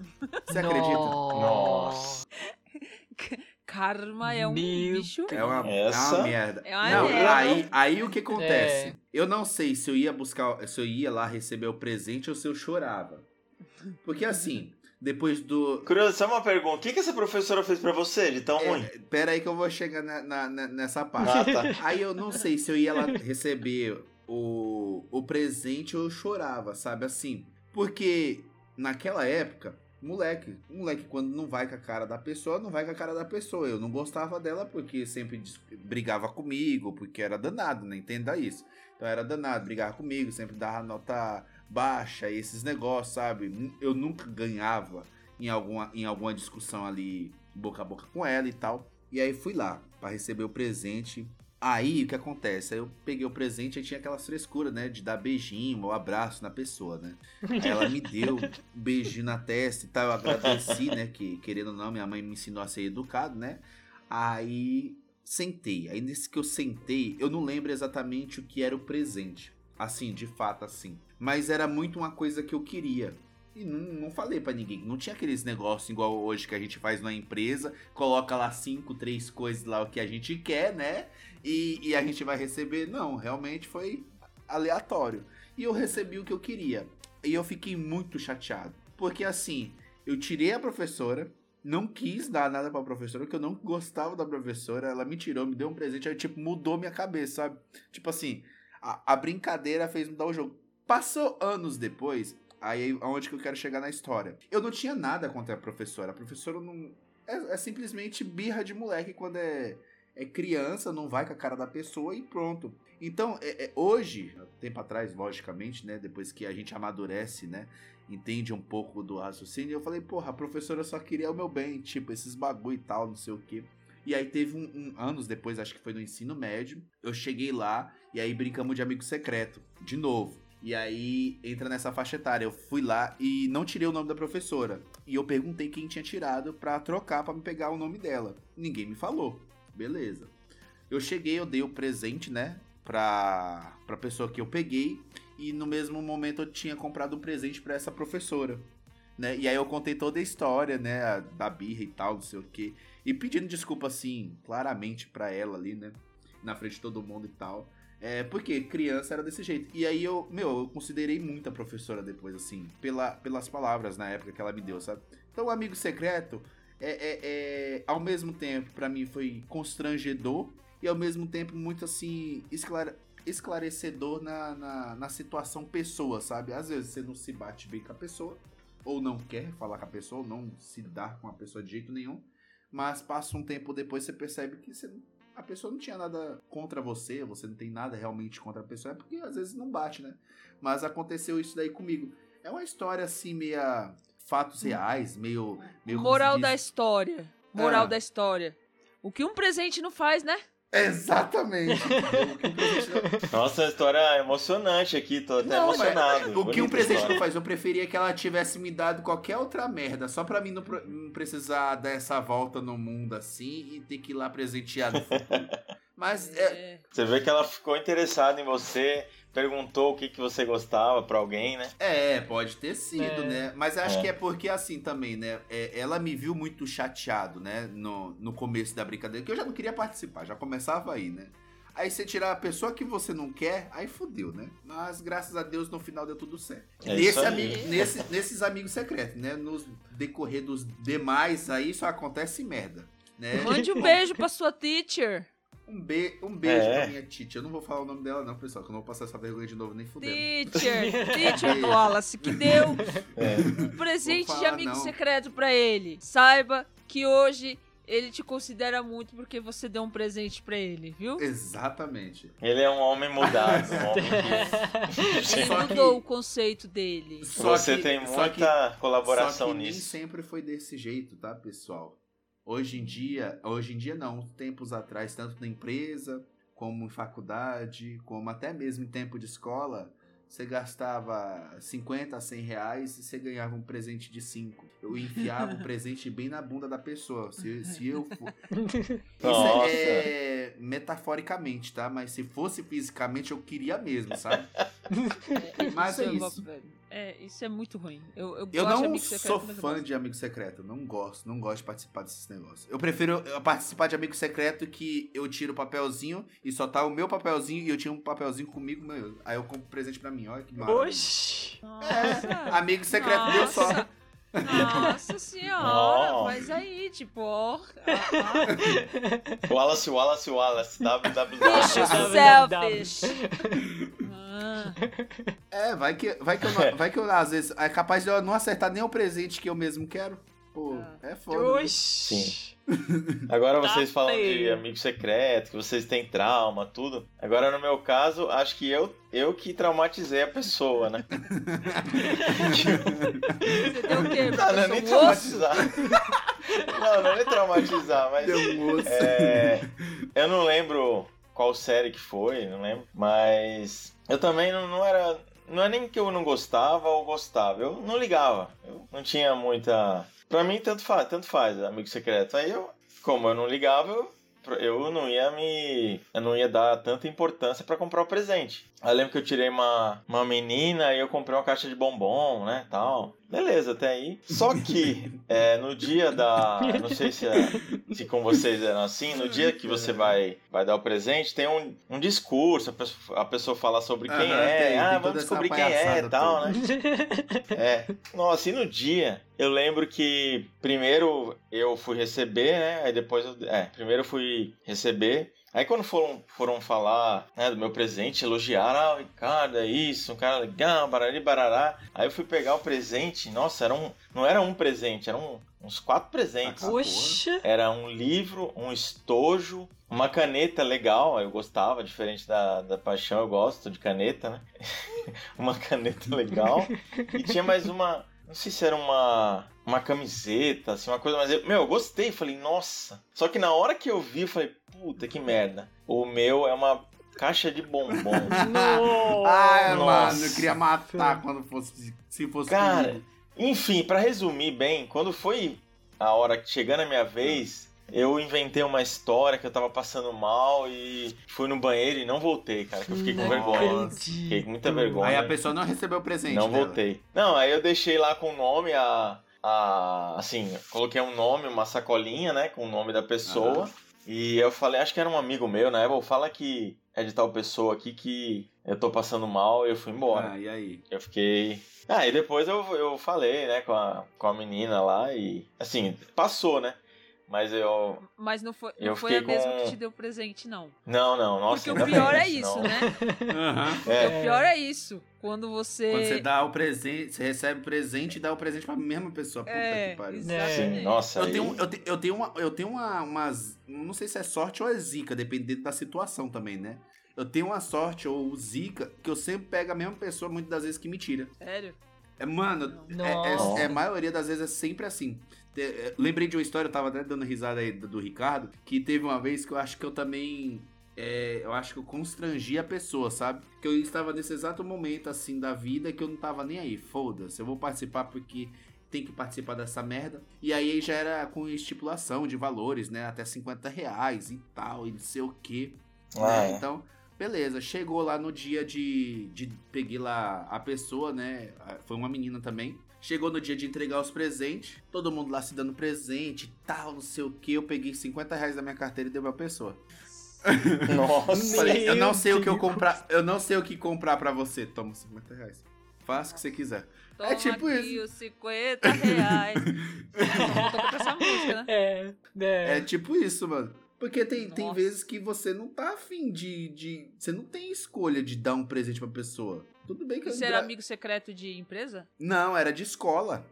Você acredita? Nossa. Karma é um Meu bicho. É uma, é Essa- uma merda. É uma Não, merda. aí, aí o que acontece? É. Eu não sei se eu ia buscar, se eu ia lá receber o presente ou se eu chorava. Porque assim, depois do. Curioso, só uma pergunta. O que, que essa professora fez pra você de tão É, ruim? pera aí que eu vou chegar na, na- na- nessa parte. Ah, tá. Aí eu não sei se eu ia lá receber o, o presente ou eu chorava, sabe? Assim. Porque naquela época, moleque, moleque, quando não vai com a cara da pessoa, não vai com a cara da pessoa. Eu não gostava dela porque sempre brigava comigo, porque era danado, né? Entenda isso. Então era danado, brigava comigo, sempre dava nota baixa, esses negócios, sabe? Eu nunca ganhava em alguma, em alguma discussão ali boca a boca com ela e tal. E aí fui lá pra receber o presente. Aí o que acontece? Aí eu peguei o presente e tinha aquelas frescuras, né? De dar beijinho ou abraço na pessoa, né? Aí ela me deu um beijinho na testa e tal. Eu agradeci, né? Que querendo ou não, minha mãe me ensinou a ser educado, né? Aí sentei. Aí nesse que eu sentei, eu não lembro exatamente o que era o presente. Assim, de fato, assim. Mas era muito uma coisa que eu queria. E não, não falei pra ninguém. Não tinha aqueles negócios igual hoje que a gente faz na empresa. Coloca lá cinco, três coisas lá o que a gente quer, né? E, e a gente vai receber. Não, realmente foi aleatório. E eu recebi o que eu queria. E eu fiquei muito chateado. Porque assim, eu tirei a professora. Não quis dar nada pra professora, porque eu não gostava da professora. Ela me tirou, me deu um presente, aí, tipo, mudou minha cabeça, sabe? Tipo assim, a, a brincadeira fez mudar o jogo. Passou anos depois, aí aonde que eu quero chegar na história. Eu não tinha nada contra a professora. A professora não. É, é simplesmente birra de moleque quando é, é criança, não vai com a cara da pessoa e pronto. Então, é- é, hoje, tempo atrás, logicamente, né? Depois que a gente amadurece, né? Entende um pouco do raciocínio, eu falei, porra, a professora só queria o meu bem, tipo, esses bagulho e tal, não sei o quê. E aí teve um, um- anos depois, acho que foi no ensino médio, eu cheguei lá e aí brincamos de amigo secreto, de novo. E aí entra nessa faixa etária. Eu fui lá e não tirei o nome da professora. E eu perguntei quem tinha tirado pra trocar pra me pegar o nome dela. Ninguém me falou. Beleza. Eu cheguei, eu dei o presente, né? Pra, pra pessoa que eu peguei. E no mesmo momento eu tinha comprado um presente pra essa professora. Né? E aí eu contei toda a história, né? Da birra e tal, não sei o quê. E pedindo desculpa, assim, claramente pra ela ali, né? Na frente de todo mundo e tal. É, porque criança era desse jeito. E aí eu, meu, eu considerei muito a professora depois, assim, pela, pelas palavras na época que ela me deu, sabe? Então, o amigo secreto, é, é, é, ao mesmo tempo, pra mim foi constrangedor e ao mesmo tempo muito, assim, esclare- esclarecedor na, na, na situação pessoa, sabe? Às vezes você não se bate bem com a pessoa, ou não quer falar com a pessoa, ou não se dar com a pessoa de jeito nenhum, mas passa um tempo depois você percebe que você a pessoa não tinha nada contra você, você não tem nada realmente contra a pessoa, é porque às vezes não bate, né? Mas aconteceu isso daí comigo. É uma história assim, meia fatos reais, meio. meio Moral da história. Moral Ah. da história. O que um presente não faz, né? Exatamente. O que um presente não- Nossa, história emocionante aqui, tô até Não, mas emocionado. O que um presente história. não faz? Eu preferia que ela tivesse me dado qualquer outra merda, só pra mim não, não precisar dar essa volta no mundo assim e ter que ir lá presentear no futuro. Mas é, É. Você vê que ela ficou interessada em você, perguntou o que, que você gostava pra alguém, né? É, pode ter sido, É. né? Mas acho É. que é porque assim também, né? É, ela me viu muito chateado, né? No, no começo da brincadeira, que eu já não queria participar, já começava aí, né? Aí você tirar a pessoa que você não quer, aí fudeu, né? Mas graças a Deus no final deu tudo certo. É Nesse isso aí. ami- nesse- nesses amigos secretos, né? Nos decorrer dos demais aí só acontece merda. Né? Mande um beijo pra sua teacher. Um, be um beijo É. pra minha Titi. Eu não vou falar o nome dela, não, pessoal, que eu não vou passar essa vergonha de novo nem fudendo. Teacher. Teacher do Wallace, que deu É. um presente Vou de falar, amigo não. secreto pra ele. Saiba que hoje ele te considera muito porque você deu um presente pra ele, viu? Exatamente. Ele é um homem mudado. Um homem que... Ele Só que- mudou o conceito dele. Só Você que- tem só muita que- colaboração Só que nem nisso. sempre foi desse jeito, tá, pessoal? Hoje em dia, hoje em dia não, tempos atrás, tanto na empresa, como em faculdade, como até mesmo em tempo de escola, você gastava 50 a 100 reais e você ganhava um presente de 5. Eu enfiava o presente bem na bunda da pessoa. Se, se eu for. Isso Nossa. é metaforicamente, tá? Mas se fosse fisicamente, eu queria mesmo, sabe? Mas é isso. É, isso é muito ruim. Eu, eu, Eu não secreto, sou mas eu fã de amigo secreto. Não gosto. Não gosto de participar desses negócios. Eu prefiro eh, participar de amigo secreto que eu tiro o papelzinho e só tá o meu papelzinho e eu tinha um papelzinho comigo meu. Aí eu compro presente pra mim. Olha que maravilha. Oxi! Nossa. Amigo secreto deu só. Nossa. Nossa senhora, Ó. faz aí, tipo, ó. Wallace, Wallace, Wallace. www. Bicho selfish. Ah, É, vai que, vai que, eu, não- vai que eu, às vezes, é capaz de eu não acertar nem o presente que eu mesmo quero. Pô, é foda. Oxi. Agora Tá vocês falam de amigo secreto, que vocês têm trauma, tudo. Agora no meu caso, acho que eu, eu que traumatizei a pessoa, né? você deu o quê? Não, não é nem traumatizar. não, não é nem traumatizar, mas. Deu um osso. É, eu não lembro qual série que foi, não lembro. Mas eu também não, não era. Não é nem que eu não gostava ou gostava. Eu não ligava. Eu não tinha muita. Pra mim, tanto faz, tanto faz, amigo secreto. Aí eu, como eu não ligava, eu, eu não ia me. Eu não ia dar tanta importância pra comprar o presente. Eu lembro que eu tirei uma, uma menina e eu comprei uma caixa de bombom, né? Tal. Beleza, até aí. Só que é, no dia da. Não sei se, é, se com vocês eram assim, no dia que você vai, vai dar o presente, tem um, um discurso, a pessoa, a pessoa fala sobre quem é. tem, ah, tem vamos descobrir quem é e tal, toda. né? É. Nossa, e no dia, eu lembro que primeiro eu fui receber, né? Aí depois eu. É, primeiro eu fui receber. Aí quando foram, foram falar né, do meu presente, elogiaram, ah, Ricardo, é isso, um cara legal, barari, barará. Aí eu fui pegar o presente, nossa, era um, não era um presente, eram uns quatro presentes. Poxa. Era um livro, um estojo, uma caneta legal, eu gostava, diferente da, da paixão, eu gosto de caneta, né? uma caneta legal. E tinha mais uma, não sei se era uma, uma camiseta, assim, uma coisa, mas eu, meu, eu gostei, falei, nossa. Só que na hora que eu vi, eu falei, puta que merda. O meu é uma caixa de bombom. Ai, Nossa. mano, eu queria matar quando fosse. Se fosse. Cara, comigo. Enfim, pra resumir bem, quando foi a hora que chegando a minha vez, eu inventei uma história que eu tava passando mal e fui no banheiro e não voltei, cara, que eu fiquei com vergonha. Fiquei com muita vergonha. Aí a pessoa não recebeu o presente. Não dela. voltei. Não, aí eu deixei lá com o nome, a, a. Assim, coloquei um nome, uma sacolinha, né? Com o nome da pessoa. Aham. E eu falei, acho que era um amigo meu, né? Vou fala que é de tal pessoa aqui que eu tô passando mal e eu fui embora. Ah, e aí? Eu fiquei. Ah, e depois eu, eu falei, né, com a, com a menina lá e. Assim, passou, né? Mas eu. Mas não foi, Eu não foi a fiquei mesma com- que te deu presente, não. Não, não, nossa. Porque o pior bem, é isso, senão- né? Aham. É. O pior é isso. Quando você. Quando você dá o presente, você recebe o presente e dá o presente pra mesma pessoa. Puta É, que pariu. exatamente. Sim, nossa. Eu aí- tenho, eu, te- eu tenho, uma, eu tenho uma, umas. Não sei se é sorte ou é zica, dependendo da situação também, né? Eu tenho uma sorte ou zica que eu sempre pego a mesma pessoa, muitas das vezes que me tira. Sério? É, mano, é, é, é- a maioria das vezes é sempre assim. É, lembrei de uma história, eu tava até dando risada aí do, do Ricardo, que teve uma vez que eu acho que eu também. é, eu acho que eu constrangi a pessoa, sabe? Que eu estava nesse exato momento, assim, da vida que eu não tava nem aí. Foda-se, eu vou participar porque tem que participar dessa merda. E aí já era com estipulação de valores, né? Até 50 reais e tal, e não sei o quê. Ah, né? é. Então, beleza. Chegou lá no dia de, de. Peguei lá a pessoa, né? a- Foi uma menina também. Chegou no dia de entregar os presentes. Todo mundo lá se dando presente e tal, não sei o que. Eu peguei 50 reais da minha carteira e dei pra pessoa. Nossa. Falei, eu não sei o que eu Deus. comprar. Eu não sei o que comprar pra você. Toma 50 reais. Faça o que você quiser. Toma tipo aqui isso. os 50 reais. Música, né? É, é. É tipo isso, mano. Porque tem, tem vezes que você não tá afim de, de. Você não tem escolha de dar um presente pra pessoa. Tudo bem que eu Você era gra- amigo secreto de empresa? Não, era de escola.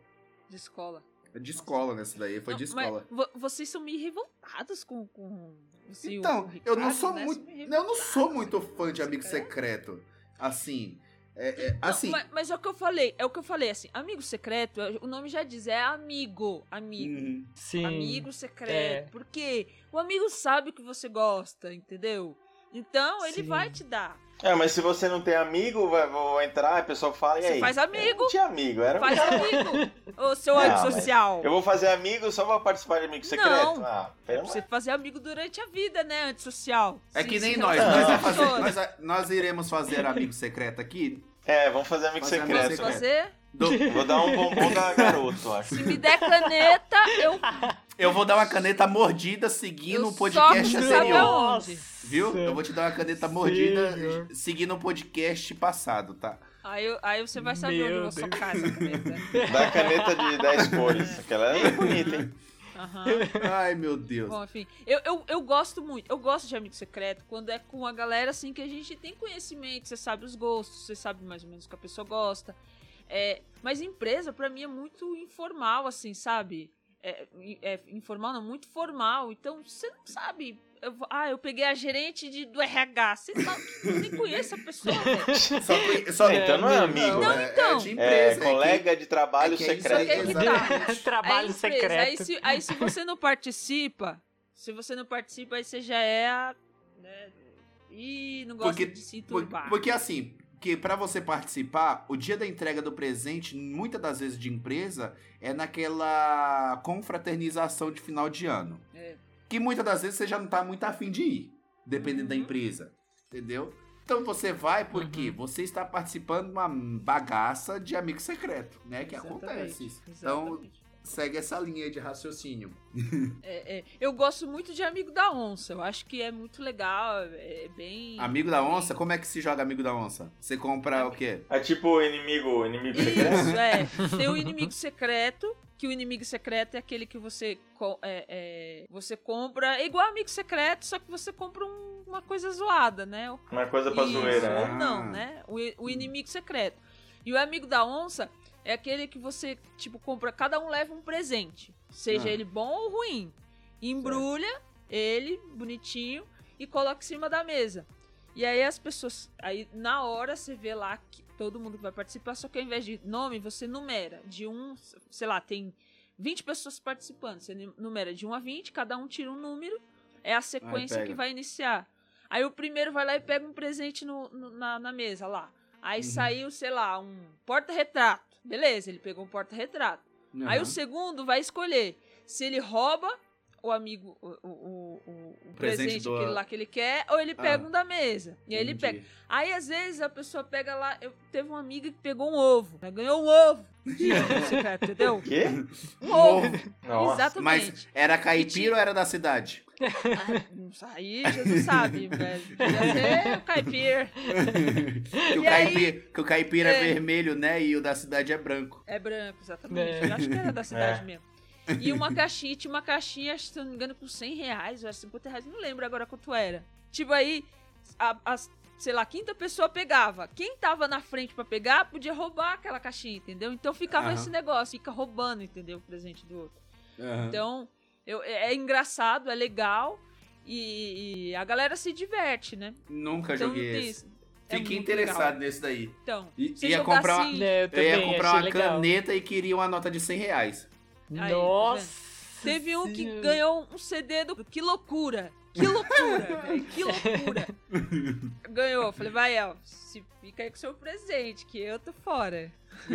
De escola? É de escola nessa daí, foi de Não, mas escola. vo- vocês são meio revoltados com. com assim, o- Então, o eu não Ricardo, sou né? muito. Eu não sou muito fã de amigo secreto. secreto. Assim. É, é, Não, assim. mas, mas é o que eu falei, é o que eu falei, assim, amigo secreto, é- o nome já diz, é amigo, amigo. uhum. Sim. Amigo secreto. É. Porque o amigo sabe o que você gosta, entendeu? Então ele Sim. vai te dar. É, mas se você não tem amigo, vai, vou entrar, a pessoa fala, e Você aí? faz amigo. Eu tinha amigo, era Faz amigo. Ô, seu Ah, antissocial. Eu vou fazer amigo só pra participar de amigo secreto? Não. Ah, É pelo você fazer amigo durante a vida, né, antissocial. É Se- que nem nós. Nós, fazer- nós, nós iremos fazer amigo secreto aqui. É, vamos fazer amigo Fazer amigo secreto. secreto. Você, Do- Vou dar um bombom da garoto, acho. se me der caneta, eu, eu vou dar uma caneta mordida seguindo o podcast soco, sabe anterior. Viu? Eu vou te dar uma caneta mordida Senhor. seguindo o podcast passado, tá? Aí, aí você vai saber Meu onde eu vou socar essa caneta. Da caneta de 10 cores. Aquela é bonita, hein? Aham. Ai, meu Deus. Bom, enfim, eu, eu, eu gosto muito, eu gosto de amigo secreto quando é com a galera assim que a gente tem conhecimento, você sabe os gostos, você sabe mais ou menos o que a pessoa gosta. É, mas empresa, pra mim, é muito informal, assim, sabe? É, é informal, não, muito formal. Então, você não sabe. eu ah, eu peguei a gerente de, do RH. Você sabe que nem conheço a pessoa, velho. Só, só, É, então não é amigo, Não, né? então. É de É empresa. que- colega de trabalho é é secreto. tá. É Trabalho empresa. secreto. Aí se, aí se você não participa, se você não participa, aí você já é a. Né, Ih, não gosta Porque- de se enturbar. Porque assim, que para você participar, o dia da entrega do presente, muitas das vezes de empresa, é naquela confraternização de final de ano. É. Que muitas das vezes você já não tá muito afim de ir, dependendo da Uhum. empresa. Entendeu? Então você vai porque Uhum. você está participando de uma bagaça de amigo secreto, né? Que Exatamente, acontece isso. Então, exatamente. Segue essa linha de raciocínio. É, é, eu gosto muito de Amigo da Onça. Eu acho que é muito legal. É bem. Amigo da onça, como é que se joga amigo da onça? Você compra o quê? É tipo inimigo, inimigo secreto? Isso, é. Tem o inimigo secreto. Que o inimigo secreto é aquele que você, é, é, você compra. É igual amigo secreto, só que você compra um- uma coisa zoada, né? Uma coisa pra Isso, zoeira, ou né? não, né? O, o inimigo secreto. E o amigo da onça é aquele que você, tipo, compra. Cada um leva um presente. Seja Ah. ele bom ou ruim. Embrulha ele, bonitinho, e coloca em cima da mesa. E aí as pessoas. Aí na hora você vê lá que todo mundo vai participar, só que ao invés de nome, você numera. De um, sei lá, tem 20 pessoas participando. Você numera de 1 a 20, cada um tira um número. É a sequência que vai iniciar. Aí o primeiro vai lá e pega um presente no, no- na, na mesa lá. Aí Uhum. saiu, sei lá, um porta-retrato. Beleza, ele pegou um porta-retrato. Aí Aham. o segundo vai escolher se ele rouba o amigo, o, o, o Presente presente do- aquele lá que ele quer, ou ele pega Ah. um da mesa. E aí ele pega. Aí às vezes a pessoa pega lá. Eu teve uma amiga que pegou um ovo. Ela ganhou um ovo. secreto, entendeu? O quê? Um ovo. Nossa. Exatamente. Mas era caipira ou era da cidade? Ah, Aí Jesus sabe, velho. Podia ser o caipira. que, o E aí- caipira, que o caipira é. É. vermelho, né? E o da cidade é branco. É branco, exatamente. É. Eu acho que era da cidade É. mesmo. E uma caixinha, tinha uma caixinha, acho que se não me engano, com 100 reais, ou era 50 reais, não lembro agora quanto era. Tipo, aí, a, a- sei lá, a quinta pessoa pegava. Quem tava na frente pra pegar, podia roubar aquela caixinha, entendeu? Então ficava Aham. esse negócio, fica roubando, entendeu? O presente do outro. Aham. Então, eu- é é engraçado, é legal, e, e a galera se diverte, né? Nunca Então, joguei esse. isso. É Fiquei interessado legal. nesse daí. Então, I- ia comprar uma- assim, É, eu Eu ia comprar uma legal. caneta e queria uma nota de 100 reais. Aí, tá Nossa! Teve um que ganhou um CD do Que Loucura! Que loucura, velho! Que loucura! Ganhou. Falei, vai, se fica aí com seu presente, que eu tô fora.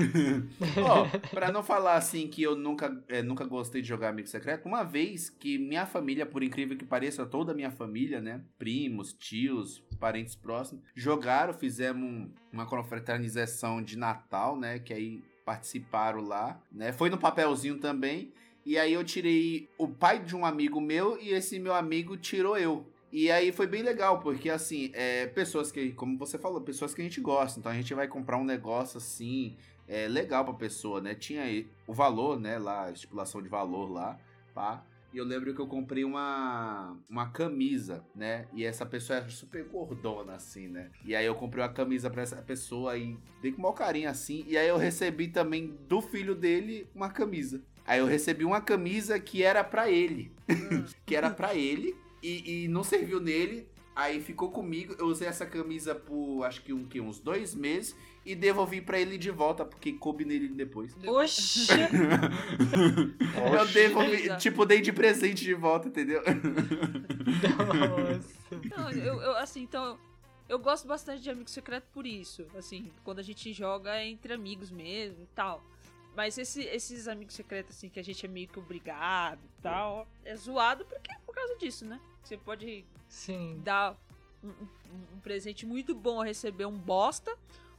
Ó, pra não falar assim que eu nunca, é, nunca gostei de jogar Amigo Secreto, uma vez que minha família, por incrível que pareça, toda a minha família, né? Primos, tios, parentes próximos, jogaram, fizemos um- uma confraternização de Natal, né? Que aí participaram lá, né? Foi no papelzinho também. E aí eu tirei o pai de um amigo meu e esse meu amigo tirou eu. E aí foi bem legal, porque assim, é, pessoas que, como você falou, pessoas que a gente gosta. Então a gente vai comprar um negócio assim, é, legal pra pessoa, né? Tinha o valor, né? Lá, a estipulação de valor lá, pá. E eu lembro que eu comprei uma, uma camisa, né? E essa pessoa era super gordona, assim, né? E aí eu comprei uma camisa pra essa pessoa e dei com o maior carinho, assim. E aí eu recebi também do filho dele uma camisa. Aí eu recebi uma camisa que era pra ele. que era pra ele e, e não serviu nele. Aí ficou comigo. Eu usei essa camisa por acho que, um, que uns dois meses e devolvi pra ele de volta, porque coube nele depois. Oxi! Eu devolvi, tipo, dei de presente de volta, entendeu? Nossa! Não, eu, eu, assim, então. Eu gosto bastante de Amigo Secreto por isso. Assim, quando a gente joga é entre amigos mesmo e tal. Mas esse- esses amigos secretos, assim, que a gente é meio que obrigado e tal, é zoado porque é por causa disso, né? Você pode Sim. dar um, um- presente muito bom a receber um bosta,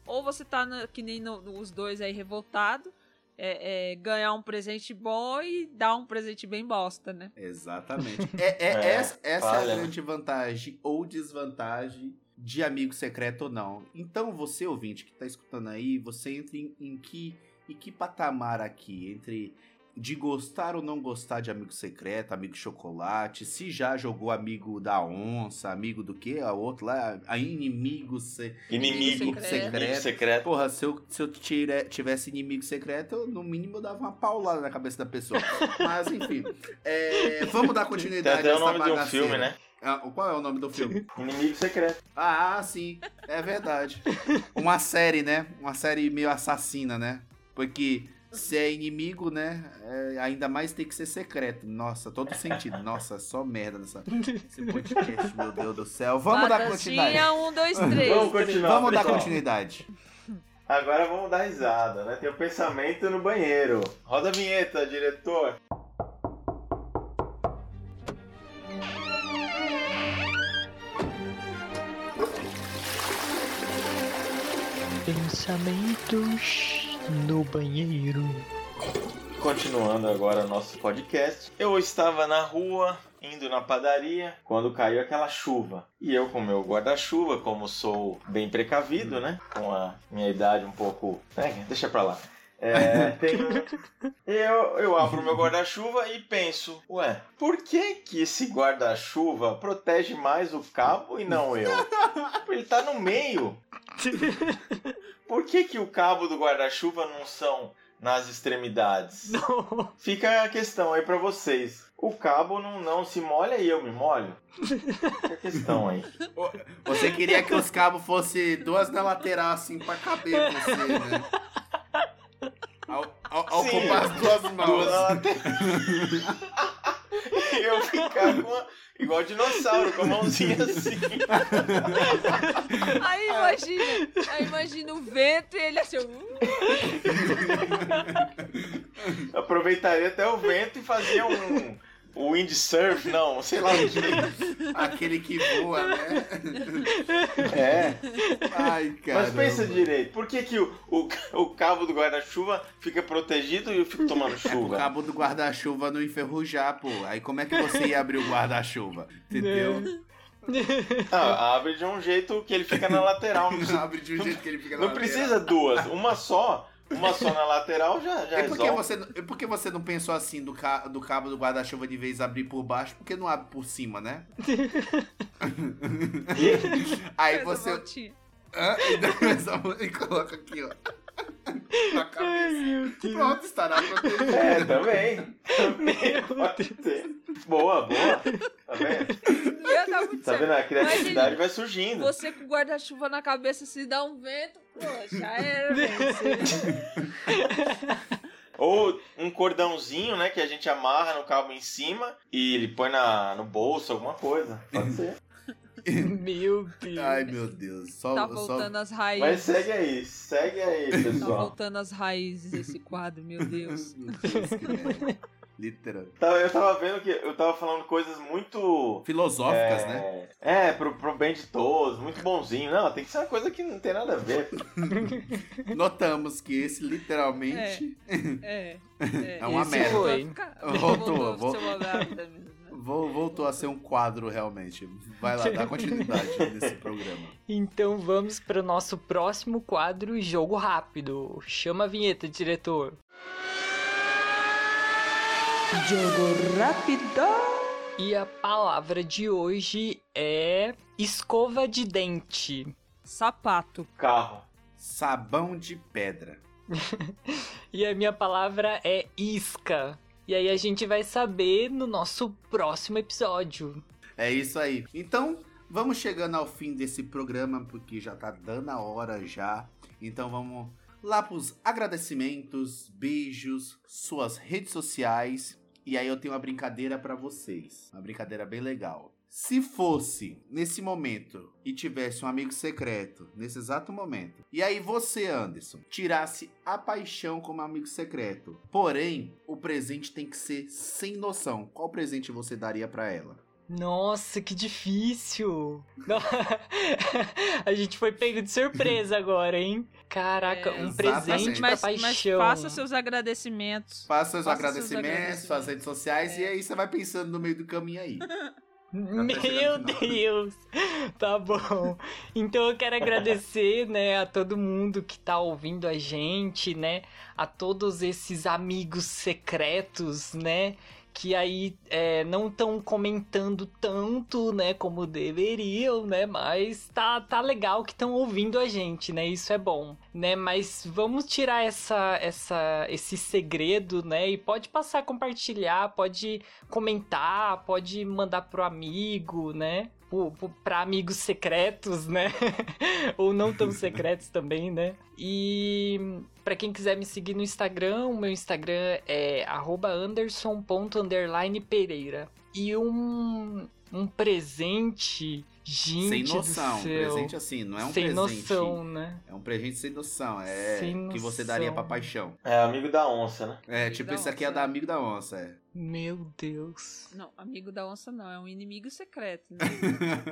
ou você tá na- que nem no- os dois aí revoltado, é, é, ganhar um presente bom e dar um presente bem bosta, né? Exatamente. É, é- É, essa essa é a olha. grande vantagem ou desvantagem de amigo secreto ou não. Então, você, ouvinte, que tá escutando aí, você entra em, em que, em que patamar aqui? Entre de gostar ou não gostar de amigo secreto, amigo chocolate, se já jogou amigo da onça, amigo do que? A outro lá, a inimigo, se... inimigo, Inimigo secreto. Inimigo secreto. Porra, se eu, se eu tire- tivesse inimigo secreto, eu, no mínimo eu dava uma paulada na cabeça da pessoa. Mas, enfim. é, vamos dar Tem continuidade até o nome de um bagaceira. filme, né? Ah, qual é o nome do filme? Inimigo secreto. Ah, sim. É verdade. Uma série, né? Uma série meio assassina, né? Porque se é inimigo, né? é, ainda mais tem que ser secreto. Nossa, todo sentido. Nossa, só merda nessa, nesse podcast, meu Deus do céu. Vamos dar continuidade. Um, dois, três. Vamos continuar. Vamos dar pessoal. continuidade. Agora vamos dar risada, né? Tem o pensamento no banheiro. Roda a vinheta, diretor. Pensamentos no banheiro. Continuando agora nosso podcast. Eu estava na rua, indo na padaria, quando caiu aquela chuva. E eu, com meu guarda-chuva, como sou bem precavido, né? Com a minha idade um pouco. É, deixa pra lá. É, tenho... eu, eu abro meu guarda-chuva e penso, ué, por que que esse guarda-chuva protege mais o cabo e não eu? Ele tá no meio. Por que que o cabo do guarda-chuva não são nas extremidades? Não. Fica a questão aí pra vocês. O cabo não, não se molha e eu me molho? Fica a questão aí. Você queria que os cabos fossem duas na lateral, assim, pra caber você, né? Ao, ao, ao Sim. duas mãos. E eu ficar com a, igual dinossauro, com a mãozinha assim. Aí imagina, aí imagina o vento e ele assim. uh, Aproveitaria até o vento e fazia um. O windsurf, não, sei lá o que. Aquele que voa, né? É. Ai, cara. Mas pensa direito, por que, que o, o, o cabo do guarda-chuva fica protegido e eu fico tomando É chuva? cabo do guarda-chuva não enferrujar, pô. Aí como é que você ia abrir o guarda-chuva? Entendeu? Ah, abre de um jeito que ele fica na lateral. Não, Abre de um jeito que ele fica na não lateral. precisa duas, uma só. Uma só na lateral já, já E por que, resolve. você, e por que você não pensou assim do, ca, do cabo do guarda-chuva de vez abrir por baixo? Por que não abre por cima, né? Aí faz você. Hã? E dá essa mão e coloca aqui, ó. Na Ai, cabeça. meu Deus. Pronto, estará protegido. É, também. Também pode ter. Boa, boa. Tá vendo? Dar muito Tá certo. vendo? A criatividade Imagina, vai surgindo. Você com o guarda-chuva na cabeça, se dá um vento, pô, já era. Você- Ou um cordãozinho, né, que a gente amarra no cabo em cima e ele põe na, no bolso, alguma coisa. Pode ser. Meu Deus. Ai, meu Deus. Só, Tá só... voltando Mas raízes. segue aí, segue aí, Tá pessoal. voltando às raízes esse quadro, meu Deus. Meu Deus, que merda. Literal. Tava- Eu tava vendo que eu tava falando coisas muito. Filosóficas, é, né? É, pro, pro bem de todos, muito bonzinho. Não, tem que ser uma coisa que não tem nada a ver. Notamos que esse literalmente. É. É, É uma esse merda. voltou Voltou, voltou a? Vol- Voltou a ser um quadro realmente. Vai lá, dá continuidade nesse programa. Então vamos para o nosso próximo quadro, Jogo Rápido. Chama a vinheta, diretor. Jogo rápido. E a palavra de hoje é escova de dente. Sapato. Carro. Sabão de pedra. E a minha palavra é isca. E aí a gente vai saber no nosso próximo episódio. É isso aí. Então, vamos chegando ao fim desse programa, porque já tá dando a hora já. Então vamos lá pros agradecimentos, beijos, suas redes sociais. E aí eu tenho uma brincadeira pra vocês. Uma brincadeira bem legal. Se fosse nesse momento e tivesse um amigo secreto, nesse exato momento, e aí você, Anderson, tirasse a paixão como amigo secreto, porém, o presente tem que ser sem noção, qual presente você daria pra ela? Nossa, que difícil! a gente foi pego de surpresa agora, hein? Caraca, É, um presente pra Mas, mas paixão. faça seus agradecimentos. Faça seus Faça seus agradecimentos, agradecimentos. suas redes sociais, É. e aí você vai pensando no meio do caminho aí. Meu Deus! Tá bom. Então eu quero agradecer, né, a todo mundo que tá ouvindo a gente, né? A todos esses amigos secretos, né? que aí é, não estão comentando tanto, né, como deveriam, né, mas tá, tá legal que estão ouvindo a gente, né, isso é bom, né, mas vamos tirar essa, essa, esse segredo, né, e pode passar a compartilhar, pode comentar, pode mandar pro amigo, né, para amigos secretos, né? Ou não tão secretos também, né? E para quem quiser me seguir no Instagram, o meu Instagram é anderson.pereira. E um, um presente Gente sem noção. Do céu. Presente assim, não é um sem presente. noção, né? É um presente sem noção. É sem que você daria pra paixão. É amigo da onça, né? É, Amigo tipo, esse aqui é da amigo da onça, é. Meu Deus. Não, amigo da onça não, é um inimigo secreto, né?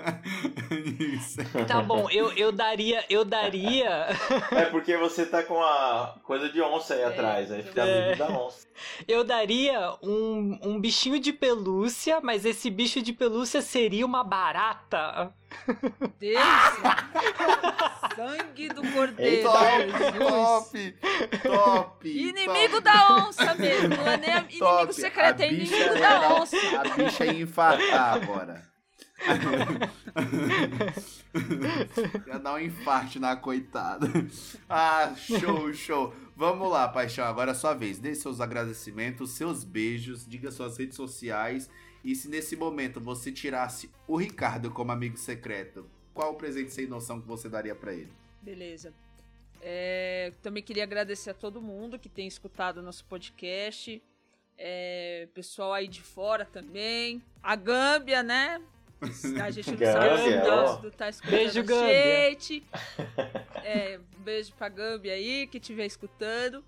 Isso. Tá bom, eu, eu daria, eu daria, É porque você tá com a coisa de onça aí É, atrás, aí fica é. amigo da onça. eu daria um, um bichinho de pelúcia, mas esse bicho de pelúcia seria uma barata. Deus! Sangue do cordeiro! Top, top, top. Inimigo da onça mesmo, não é nem inimigo Top. secreto, é A inimigo ia da dar- onça. A bicha ia infartar agora. ia dar um infarte na coitada. Ah, show, show. Vamos lá, paixão. Agora é sua vez. Dê seus agradecimentos, seus beijos, diga suas redes sociais. E se nesse momento você tirasse o Ricardo como amigo secreto, qual o presente sem noção que você daria pra ele? Beleza. É, também queria agradecer a todo mundo que tem escutado o nosso podcast. É, pessoal aí de fora também. A Gâmbia, né? A gente não sabe Gâmbia, ó. tá, escutando Beijo, a Gâmbia. gente. É, um beijo pra Gâmbia aí, que estiver escutando.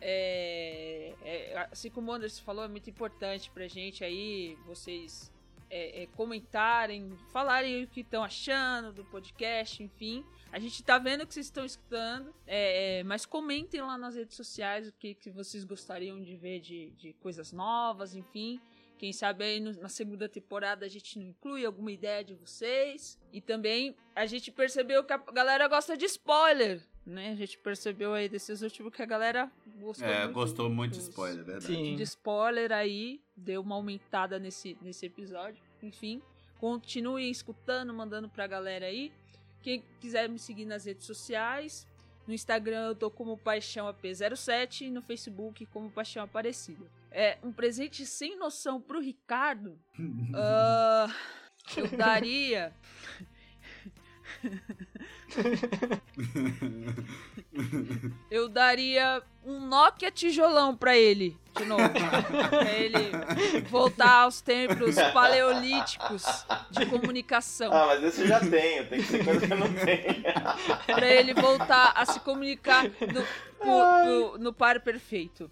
É, é, assim como o Anderson falou, é muito importante pra gente aí, vocês é, é, comentarem, falarem o que estão achando do podcast, enfim. A gente tá vendo que vocês estão escutando, é, é, mas comentem lá nas redes sociais o que, que vocês gostariam de ver de, de coisas novas, enfim. Quem sabe aí no- na segunda temporada a gente não inclui alguma ideia de vocês. E também a gente percebeu que a galera gosta de spoiler, né? A gente percebeu aí desses últimos que a galera gostou É, muito. gostou muito de spoiler, é verdade. Sim. de spoiler aí, deu uma aumentada nesse, nesse episódio. Enfim, continuem escutando, mandando pra galera aí. Quem quiser me seguir nas redes sociais, no Instagram eu tô como Paixão AP07 e no Facebook como Paixão Aparecida. É um presente sem noção pro Ricardo. ah, eu daria. Eu daria um Nokia tijolão pra ele, de novo. pra ele voltar aos tempos paleolíticos de comunicação. Ah, mas esse eu já tenho, tem que ser coisa que eu não tenho. Pra ele voltar a se comunicar no, no, no- no par perfeito.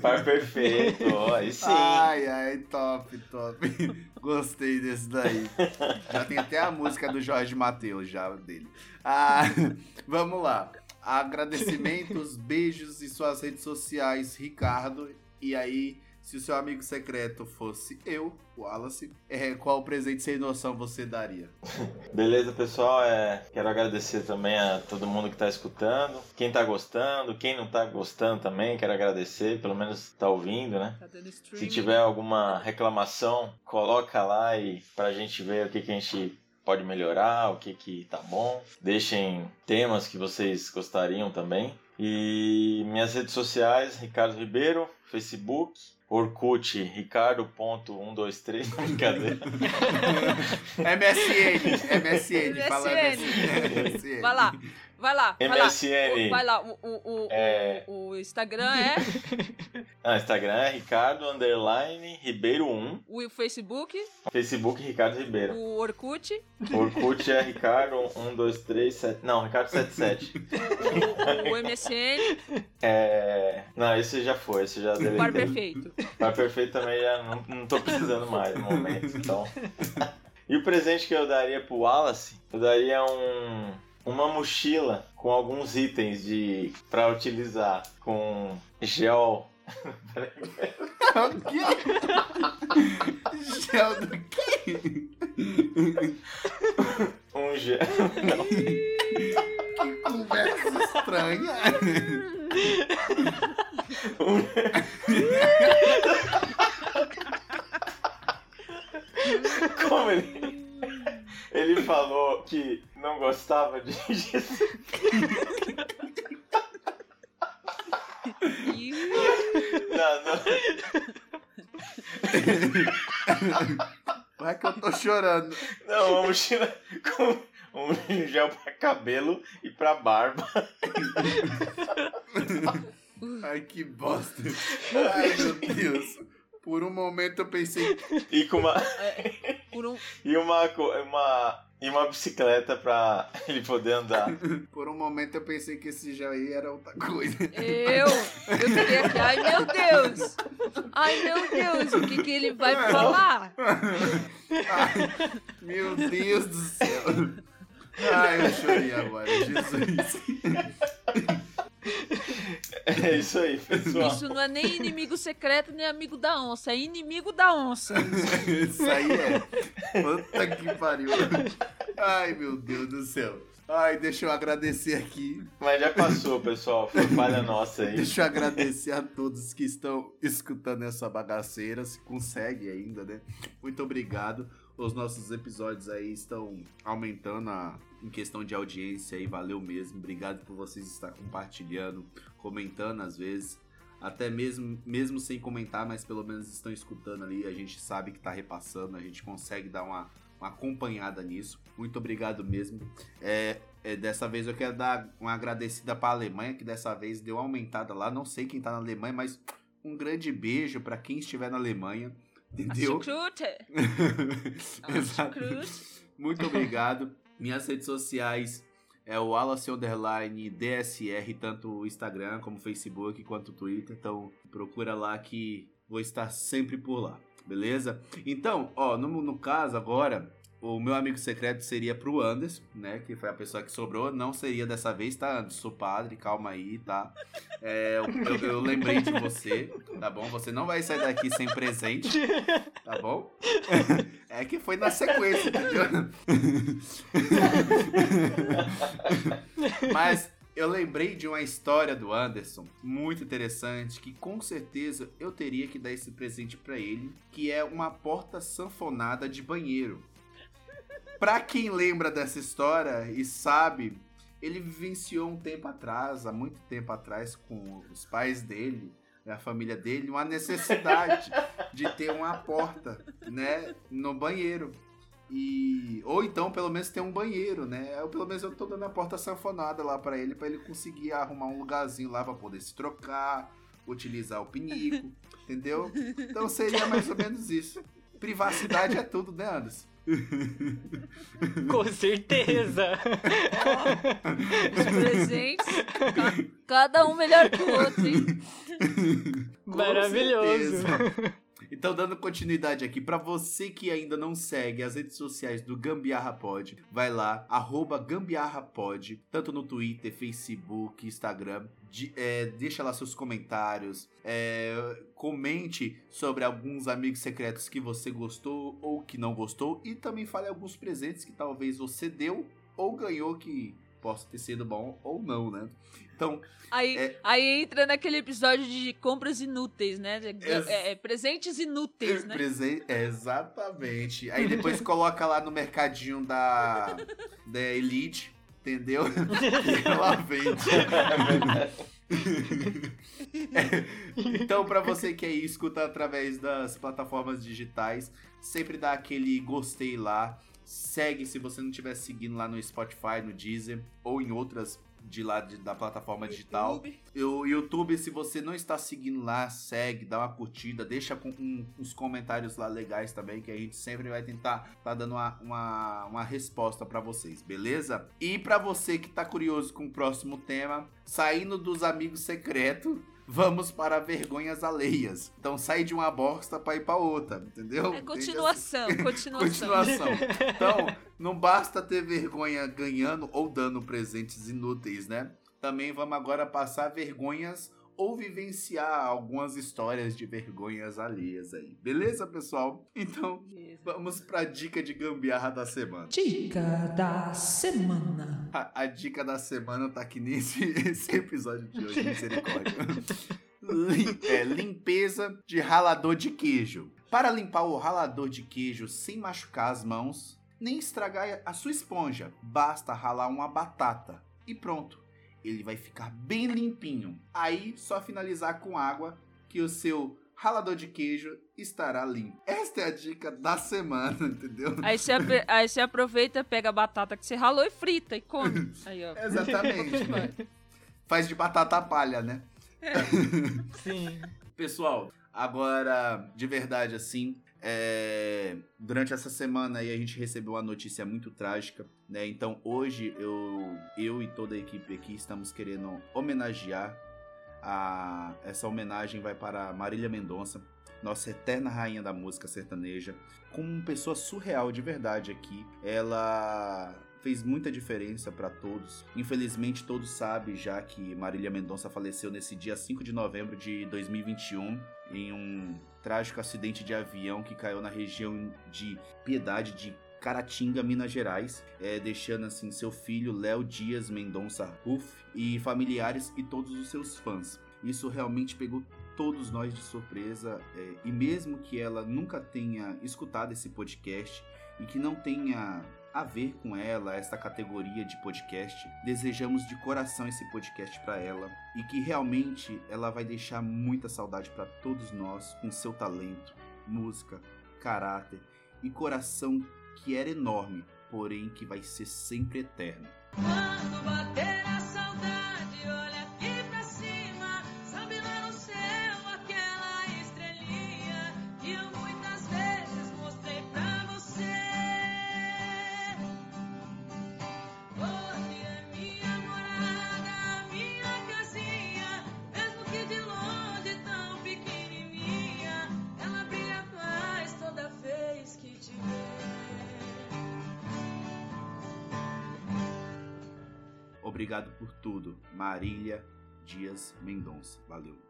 Par perfeito, ó, aí sim. Ai, ai, top, top. Gostei desse daí. Já tem até a música do Jorge Mateus já dele. Ah, vamos lá. Agradecimentos, beijos e suas redes sociais, Ricardo. E aí, se o seu amigo secreto fosse eu, Wallace, é, qual presente sem noção você daria? Beleza, pessoal? É, quero agradecer também a todo mundo que tá escutando. Quem tá gostando, quem não tá gostando também, quero agradecer, pelo menos tá ouvindo, né? Tá dando Se tiver alguma reclamação, coloca lá e pra gente ver o que, que a gente pode melhorar, o que, que tá bom. Deixem temas que vocês gostariam também. E minhas redes sociais, Ricardo Ribeiro, Facebook, Orkut, Ricardo.123, brincadeira. MSN, MSN, fala MSN. MSN. Vai lá, vai lá, vai lá. MSN. Vai lá, o, o, o, É. o, o Instagram é Ah, Instagram é Ricardo Underline Ribeiro 1. o Facebook, Facebook Ricardo Ribeiro. o Orkut, Orkut é Ricardo 123 Não, Ricardo 77. o, o MSN, É. Não, esse já foi, esse já o par perfeito. Par perfeito também já não, não tô precisando mais no momento, então. E o presente que eu daria pro Wallace, eu daria um. Uma mochila com alguns itens de para utilizar com gel O quê? Gel do quê? já. Não. Que conversa estranha. Como ele. Ele falou que não gostava de. Não, não. Vai que eu tô chorando. Não, vamos tirar com um gel pra cabelo e pra barba. Ai, que bosta. Ai, meu Deus. Por um momento eu pensei. E com uma. Por um, E uma, uma, e uma bicicleta pra ele poder andar. Por um momento eu pensei que esse gel aí era outra coisa. eu, eu fiquei aqui, ai meu Deus, ai meu Deus, o que que ele vai falar? Ai, meu Deus do céu. Ai, eu chorei agora, Jesus. É isso aí, pessoal. Isso não é nem inimigo secreto, nem amigo da onça, é inimigo da onça. Isso aí é. Puta que pariu. Ai, meu Deus do céu. Ai, deixa eu agradecer aqui. Mas já passou, pessoal. Foi falha nossa aí. Deixa eu agradecer a todos que estão escutando essa bagaceira, se consegue ainda, né? Muito obrigado. Os nossos episódios aí estão aumentando a, em questão de audiência aí, valeu mesmo. Obrigado por vocês estar compartilhando, comentando às vezes. Até mesmo, mesmo sem comentar, mas pelo menos estão escutando ali. A gente sabe que tá repassando, a gente consegue dar uma, uma acompanhada nisso. Muito obrigado mesmo. É, é, dessa vez eu quero dar uma agradecida para a Alemanha, que dessa vez deu uma aumentada lá. Não sei quem tá na Alemanha, mas um grande beijo para quem estiver na Alemanha. Entendeu? Exato. Muito obrigado. Minhas redes sociais é o Wallace Underline DSR, tanto o Instagram como o Facebook quanto o Twitter. Então procura lá que vou estar sempre por lá, beleza? Então, ó, no, no caso agora, o meu amigo secreto seria pro Anderson, né? Que foi a pessoa que sobrou. Não seria dessa vez, tá, Anderson? Sou padre, calma aí, tá? É, eu, eu- lembrei de você, tá bom? Você não vai sair daqui sem presente, tá bom? É que foi na sequência, entendeu? Mas eu lembrei de uma história do Anderson muito interessante que com certeza eu teria que dar esse presente pra ele, que é uma porta sanfonada de banheiro. Pra quem lembra dessa história e sabe, ele vivenciou um tempo atrás, há muito tempo atrás, com os pais dele, né, a família dele, uma necessidade de ter uma porta, né, no banheiro. E ou então pelo menos ter um banheiro, né? Eu, pelo menos eu tô dando a porta sanfonada lá pra ele, pra ele conseguir arrumar um lugarzinho lá pra poder se trocar, utilizar o pinico, entendeu? Então seria mais ou menos isso. Privacidade é tudo, né, Anderson? Com certeza. Os presentes, ca- cada um melhor que o outro, hein? Com Maravilhoso. Então, dando continuidade aqui, pra você que ainda não segue as redes sociais do Gambiarra Pod, vai lá, arroba Gambiarra Pod, tanto no Twitter, Facebook, Instagram. De- é, deixa lá seus comentários, é, comente sobre alguns amigos secretos que você gostou ou que não gostou, e também fale alguns presentes que talvez você deu ou ganhou que possa ter sido bom ou não, né? Então, Aí, É. aí entra naquele episódio de compras inúteis, né? Ex- é, é, presentes inúteis, né? Presen- é, exatamente. Aí depois coloca lá no mercadinho da, da Elite, entendeu? E ela vende. É, Então, pra você que aí escuta através das plataformas digitais, sempre dá aquele gostei lá. Segue se você não estiver seguindo lá no Spotify, no Deezer ou em outras de lá de- da plataforma digital. O YouTube, se você não está seguindo lá, segue, dá uma curtida, deixa com um- uns comentários lá legais também, que a gente sempre vai tentar tá dando uma, uma, uma resposta para vocês, beleza? E para você que tá curioso com o próximo tema, saindo dos amigos secretos, vamos para vergonhas alheias. Então sai de uma bosta para ir para outra, entendeu? É continuação, continuação. Continuação. Então, não basta ter vergonha ganhando ou dando presentes inúteis, né? Também vamos agora passar vergonhas ou vivenciar algumas histórias de vergonhas alheias aí. Beleza, pessoal? Então, Beleza. vamos pra dica de gambiarra da semana. Dica da semana. A, a dica da semana tá aqui nesse esse episódio de hoje, misericórdia. Lim- é, limpeza de ralador de queijo. Para limpar o ralador de queijo sem machucar as mãos, nem estragar a sua esponja, basta ralar uma batata e pronto. Ele vai ficar bem limpinho. Aí, só finalizar com água que o seu ralador de queijo estará limpo. Esta é a dica da semana, entendeu? Aí você, aí você aproveita, pega a batata que você ralou e frita e come. Aí, ó. Exatamente. Faz de batata palha, né? Sim. Pessoal, agora, de verdade, assim, é, durante essa semana aí a gente recebeu uma notícia muito trágica, né? Então hoje eu, eu e toda a equipe aqui estamos querendo homenagear. A, essa homenagem vai para Marília Mendonça, nossa eterna rainha da música sertaneja, como uma pessoa surreal de verdade aqui. Ela fez muita diferença para todos. Infelizmente, todos sabem já que Marília Mendonça faleceu nesse dia 5 de novembro de 2021 em um trágico acidente de avião que caiu na região de Piedade de Caratinga, Minas Gerais, é, deixando assim seu filho Léo Dias Mendonça Ruff e familiares e todos os seus fãs. Isso realmente pegou todos nós de surpresa é, e mesmo que ela nunca tenha escutado esse podcast e que não tenha a ver com ela, esta categoria de podcast. Desejamos de coração esse podcast para ela e que realmente ela vai deixar muita saudade para todos nós com seu talento, música, caráter e coração que era enorme, porém que vai ser sempre eterno. Quando bater Obrigado por tudo, Marília Dias Mendonça. Valeu.